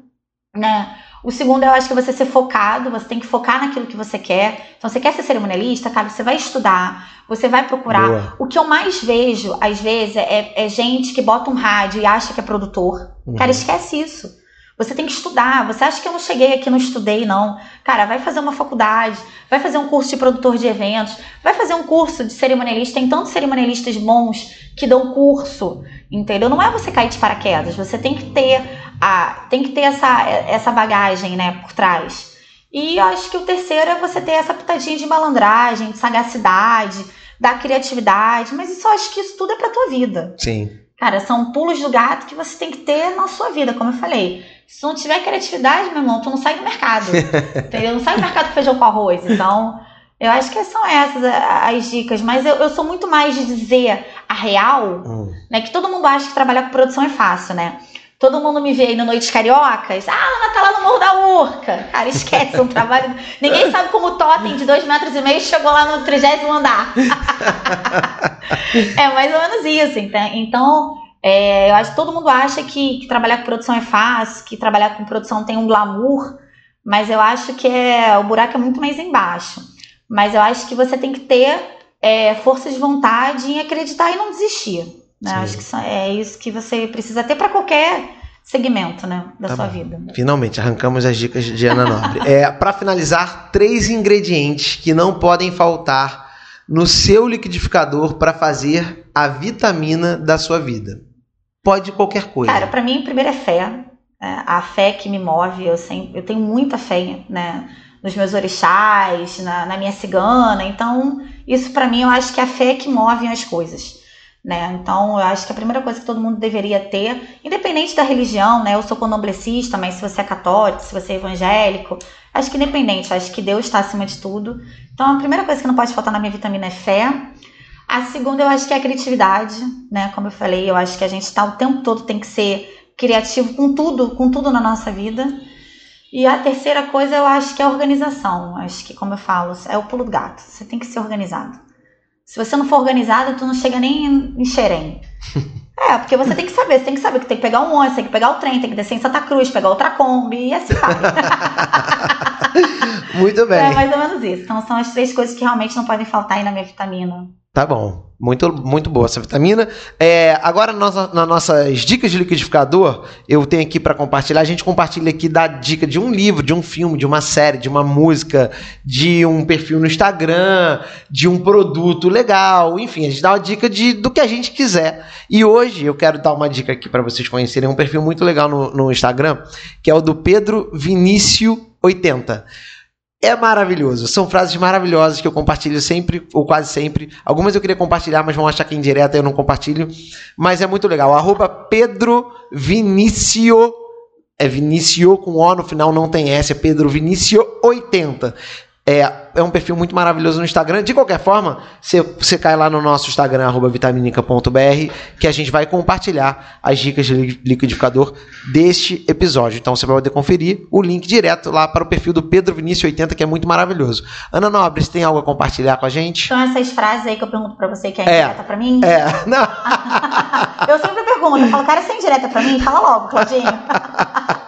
né? O segundo, eu acho que você ser focado, você tem que focar naquilo que você quer. Então, você quer ser cerimonialista, cara, você vai estudar, você vai procurar. Boa. O que eu mais vejo, às vezes, é, é, gente que bota um rádio e acha que é produtor. Uhum. Cara, esquece isso. Você tem que estudar. Você acha que eu não cheguei aqui, não estudei, não. Cara, vai fazer uma faculdade, vai fazer um curso de produtor de eventos, vai fazer um curso de cerimonialista. Tem tantos cerimonialistas bons que dão curso, entendeu? Não é você cair de paraquedas. Você tem que ter a, tem que ter essa, essa bagagem, né, por trás. E eu acho que o terceiro é você ter essa pitadinha de malandragem, de sagacidade, da criatividade. Mas isso eu acho que isso tudo é pra tua vida. Sim. Cara, são pulos do gato que você tem que ter na sua vida, como eu falei. Se não tiver criatividade, meu irmão, tu não sai do mercado. entendeu? Não sai do mercado com feijão com arroz. Então, eu acho que são essas as dicas. Mas eu, eu sou muito mais de dizer a real, hum. né? Que todo mundo acha que trabalhar com produção é fácil, né? Todo mundo me vê aí no Noites Cariocas. Ah, Ana tá lá no Morro da Urca. Cara, esquece, é um trabalho. Ninguém sabe como o Totem de dois metros e meio chegou lá no trigésimo andar. é mais ou menos isso. Então, é, eu acho que todo mundo acha que, que, trabalhar com produção é fácil, que trabalhar com produção tem um glamour, mas eu acho que é, o buraco é muito mais embaixo. Mas eu acho que você tem que ter é, força de vontade em acreditar e não desistir. Né? Acho que é isso que você precisa ter para qualquer segmento né, da tá sua bom. vida. Finalmente, arrancamos as dicas de Ana Nobre. é, para finalizar, três ingredientes que não podem faltar no seu liquidificador para fazer a vitamina da sua vida. Pode qualquer coisa. Cara, para mim, primeiro é fé. É, a fé que me move. Eu, sempre, eu tenho muita fé né, nos meus orixás, na, na minha cigana. Então, isso para mim, eu acho que é a fé que move as coisas. Né? Então, eu acho que a primeira coisa que todo mundo deveria ter, independente da religião, né? Eu sou condomblessista, mas se você é católico, se você é evangélico, acho que independente, acho que Deus está acima de tudo. Então, a primeira coisa que não pode faltar na minha vitamina é fé. A segunda, eu acho que é a criatividade, né? Como eu falei, eu acho que a gente tá o tempo todo tem que ser criativo com tudo, com tudo na nossa vida. E a terceira coisa, eu acho que é a organização. Acho que, como eu falo, é o pulo do gato. Você tem que ser organizado. Se você não for organizado, tu não chega nem em Xerém. É, porque você tem que saber, você tem que saber que tem que pegar um ônibus, tem que pegar o trem, tem que descer em Santa Cruz, pegar outra Kombi e assim vai. Muito bem. É mais ou menos isso. Então são as três coisas que realmente não podem faltar aí na minha vitamina. Tá bom. Muito, muito boa essa vitamina. É, agora, nas, nas nossas dicas de liquidificador, eu tenho aqui para compartilhar. A gente compartilha aqui da dica de um livro, de um filme, de uma série, de uma música, de um perfil no Instagram, de um produto legal. Enfim, a gente dá uma dica de, do que a gente quiser. E hoje eu quero dar uma dica aqui para vocês conhecerem um perfil muito legal no, no Instagram, que é o do Pedro Vinícius 80. É maravilhoso. São frases maravilhosas que eu compartilho sempre, ou quase sempre. Algumas eu queria compartilhar, mas vão achar que indireta eu não compartilho. Mas é muito legal. Arroba Pedro Vinicio. É Vinicio com O no final, não tem S, é Pedro Vinicio 80. É, é um perfil muito maravilhoso no Instagram. De qualquer forma, você, cai lá no nosso Instagram, vitaminica.br, que a gente vai compartilhar as dicas de liquidificador deste episódio. Então você vai poder conferir o link direto lá para o perfil do Pedro Vinícius 80, que é muito maravilhoso. Ana Nobre, você tem algo a compartilhar com a gente? Então essas frases aí que eu pergunto para você que é, é indireta para mim? É, não. eu sempre pergunto, eu falo, cara, você é indireta para mim? Fala logo, Claudinho.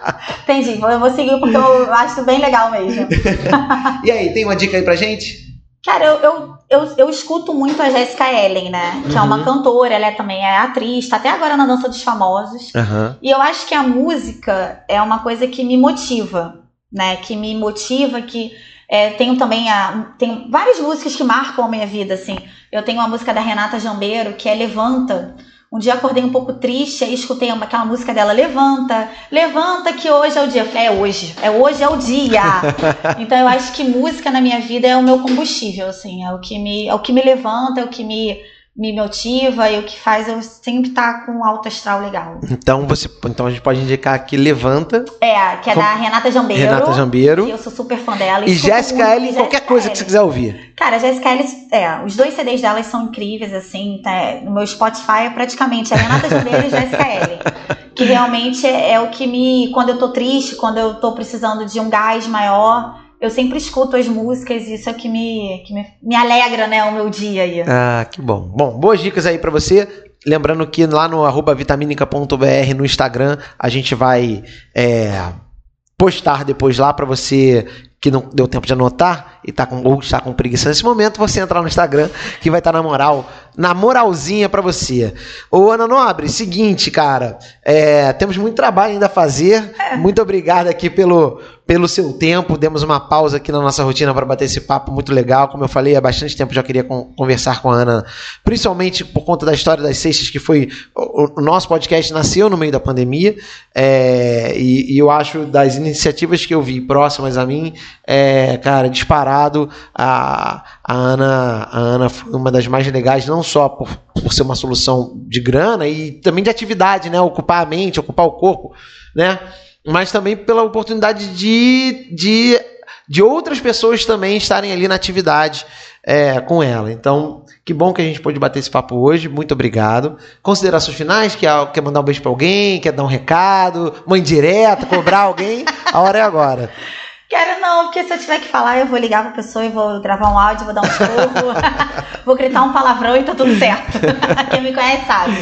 Entendi, eu vou seguir porque eu acho bem legal mesmo. e aí, tem uma dica aí pra gente? Cara, eu, eu, eu, eu escuto muito a Jessica Ellen, né? Que uhum. é uma uhum. cantora, ela é, também é atriz, tá até agora na Dança dos Famosos. Uhum. E eu acho que a música é uma coisa que me motiva, né? Que me motiva, que é, tenho também a, tenho várias músicas que marcam a minha vida, assim. Eu tenho uma música da Renata Jambeiro, que é Levanta, um dia acordei um pouco triste, aí escutei aquela música dela, Levanta, levanta que hoje é o dia. Falei, é hoje, é hoje é o dia. então eu acho que música na minha vida é o meu combustível, assim, é o que me, é o que me levanta, é o que me me motiva e o que faz eu sempre estar tá com um alto astral legal. Então você, então a gente pode indicar aqui Levanta. É, que é da Renata Jambeiro. Renata Jambeiro. eu sou super fã dela. E, Jéssica Ellen, qualquer coisa que você quiser ouvir. Cara, a Jéssica Ellen, é, os dois CDs delas são incríveis, assim, tá, no meu Spotify é praticamente a Renata Jambeiro e Jéssica Ellen. Que realmente é, é o que me, quando eu tô triste, quando eu tô precisando de um gás maior, eu sempre escuto as músicas e isso é que me, que me, me alegra, né, o meu dia aí. Ah, que bom. Bom, boas dicas aí para você. Lembrando que lá no vitaminica.br no Instagram a gente vai é, postar depois lá para você que não deu tempo de anotar e tá com, ou está com preguiça nesse momento, você entra no Instagram que vai estar tá na moral, na moralzinha para você. Ô Ana Nobre, seguinte, cara, é, temos muito trabalho ainda a fazer. É. Muito obrigado aqui pelo, pelo seu tempo. Demos uma pausa aqui na nossa rotina para bater esse papo muito legal. Como eu falei, há bastante tempo já queria con conversar com a Ana, principalmente por conta da história das sextas, que foi. O, o nosso podcast nasceu no meio da pandemia, é, e, e, eu acho das iniciativas que eu vi próximas a mim, é, cara, disparado. A, a, Ana, a Ana foi uma das mais legais, não só por, por ser uma solução de grana e também de atividade, né? Ocupar a mente, ocupar o corpo, né? mas também pela oportunidade de, de, de outras pessoas também estarem ali na atividade é, com ela. Então, que bom que a gente pôde bater esse papo hoje. Muito obrigado. Considerações finais? Quer, quer mandar um beijo para alguém? Quer dar um recado? Uma indireta? Cobrar alguém? A hora é agora. Quero não, porque se eu tiver que falar, eu vou ligar pra pessoa e vou gravar um áudio, vou dar um esporro, vou gritar um palavrão e tá tudo certo. Quem me conhece sabe.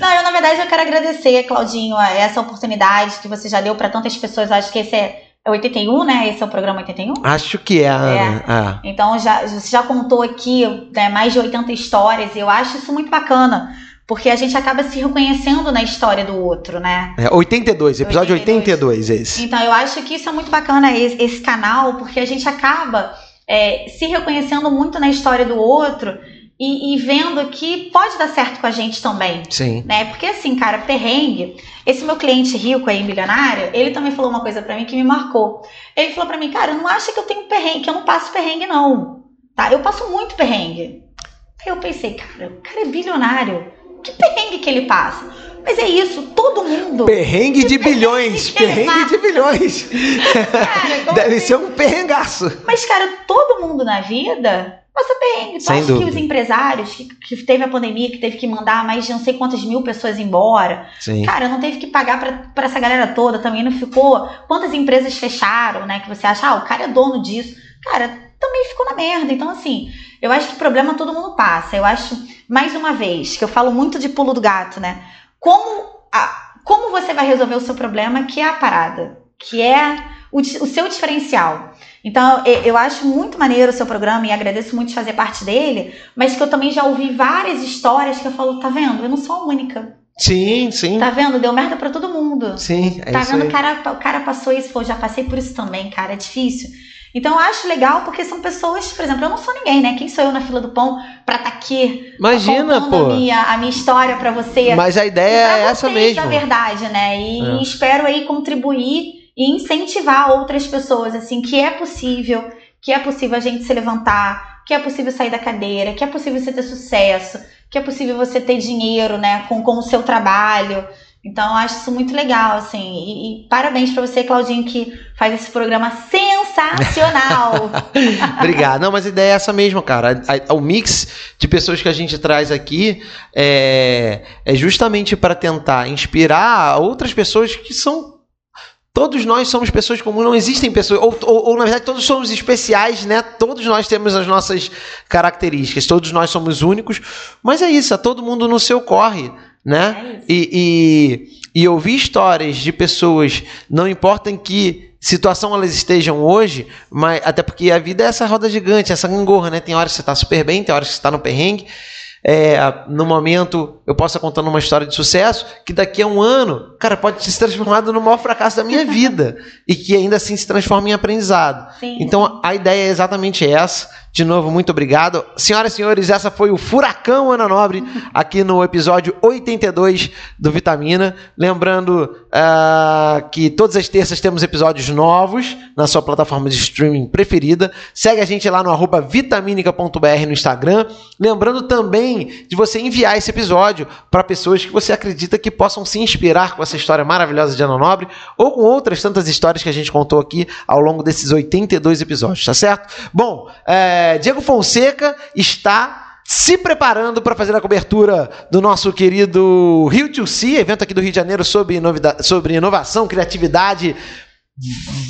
Não, eu na verdade eu quero agradecer, Claudinho, essa oportunidade que você já deu para tantas pessoas. Acho que esse é, é 81, né? Esse é o programa 81? Acho que é. É. Ah. Então já, você já contou aqui né, mais de 80 histórias e eu acho isso muito bacana. Porque a gente acaba se reconhecendo na história do outro, né? É, 82, episódio 82, 82 esse. Então eu acho que isso é muito bacana, esse, esse canal, porque a gente acaba é, se reconhecendo muito na história do outro e, e, vendo que pode dar certo com a gente também. Sim. Né? Porque assim, cara, perrengue. Esse meu cliente rico aí, milionário, ele também falou uma coisa para mim que me marcou. Ele falou para mim, cara, não acha que eu tenho perrengue, que eu não passo perrengue, não. Tá? Eu passo muito perrengue. Aí eu pensei, cara, o cara é bilionário. Que perrengue que ele passa? Mas é isso, todo mundo. Perrengue de bilhões. Perrengue de bilhões. Cara, Deve ser um perrengaço. Mas, cara, todo mundo na vida passa perrengue. Tu acha que os empresários que, que teve a pandemia, que teve que mandar mais de não sei quantas mil pessoas embora, Sim. cara, não teve que pagar para essa galera toda, também não ficou. Quantas empresas fecharam, né? Que você acha, ah, o cara é dono disso. Cara, também ficou na merda. Então, assim, eu acho que problema todo mundo passa. Eu acho, mais uma vez, que eu falo muito de pulo do gato, né? Como, a, como você vai resolver o seu problema, que é a parada, que é o, o seu diferencial. Então, eu acho muito maneiro o seu programa e agradeço muito de fazer parte dele, mas que eu também já ouvi várias histórias que eu falo, tá vendo? Eu não sou a única. Sim, sim. Tá vendo? Deu merda para todo mundo. Sim, é Tá vendo? O cara, o cara passou isso, pô, já passei por isso também, cara, é difícil. Então eu acho legal porque são pessoas, por exemplo, eu não sou ninguém, né? Quem sou eu na fila do pão pra estar tá aqui Imagina, pô. A minha, a minha história para você? Mas a ideia é essa mesmo. Na verdade, né? E é. espero aí contribuir e incentivar outras pessoas, assim, que é possível, que é possível a gente se levantar, que é possível sair da cadeira, que é possível você ter sucesso, que é possível você ter dinheiro, né, com, com o seu trabalho. Então, eu acho isso muito legal, assim. E, e parabéns para você, Claudinho, que faz esse programa sensacional. Obrigado. Não, mas a ideia é essa mesmo, cara. o mix de pessoas que a gente traz aqui é, é justamente para tentar inspirar outras pessoas que são Todos nós somos pessoas comuns, não existem pessoas, ou, ou, ou, na verdade todos somos especiais, né? Todos nós temos as nossas características, todos nós somos únicos, mas é isso, é todo mundo no seu corre né? É e, e, e ouvir histórias de pessoas, não importa em que situação elas estejam hoje, mas até porque a vida é essa roda gigante, essa gangorra, né? Tem horas que você está super bem, tem horas que você está no perrengue. É, no momento eu posso estar contando uma história de sucesso que daqui a um ano, cara, pode se transformado no maior fracasso da minha vida e que ainda assim se transforma em aprendizado. Sim. Então a ideia é exatamente essa de novo, muito obrigado. Senhoras e senhores, essa foi o Furacão Ana Nobre, aqui no episódio 82 do Vitamina. Lembrando uh, que todas as terças temos episódios novos na sua plataforma de streaming preferida. Segue a gente lá no arroba vitaminica.br no Instagram. Lembrando também de você enviar esse episódio para pessoas que você acredita que possam se inspirar com essa história maravilhosa de Ana Nobre ou com outras tantas histórias que a gente contou aqui ao longo desses 82 episódios, tá certo? Bom, é Diego Fonseca está se preparando para fazer a cobertura do nosso querido Rio to evento aqui do Rio de Janeiro sobre, sobre inovação, criatividade,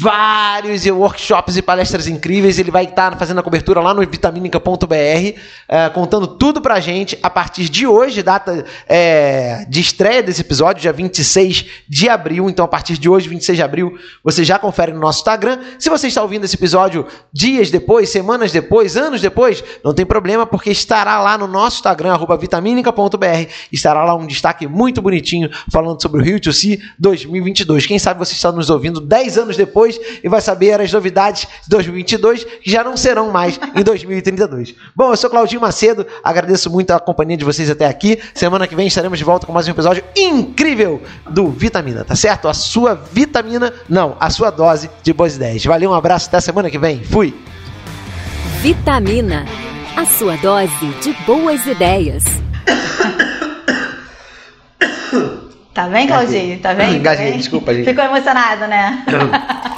vários workshops e palestras incríveis. Ele vai estar fazendo a cobertura lá no vitaminica.br, é, contando tudo pra gente a partir de hoje, data é, de estreia desse episódio, dia 26 de abril. Então, a partir de hoje, 26 de abril, você já confere no nosso Instagram. Se você está ouvindo esse episódio dias depois, semanas depois, anos depois, não tem problema, porque estará lá no nosso Instagram, vitaminica.br, estará lá um destaque muito bonitinho falando sobre o Rio to Sea 2022. Quem sabe você está nos ouvindo 10 anos depois e vai saber as novidades de 2022 que já não serão mais em 2032. Bom, eu sou Claudinho Macedo, agradeço muito a companhia de vocês até aqui. Semana que vem estaremos de volta com mais um episódio incrível do Vitamina, tá certo? A sua vitamina, não, a sua dose de boas ideias. Valeu, um abraço, até semana que vem. Fui! Vitamina, a sua dose de boas ideias. Tá bem, Claudinho? Tá bem? Engasguei, desculpa, gente. Ficou emocionado, né?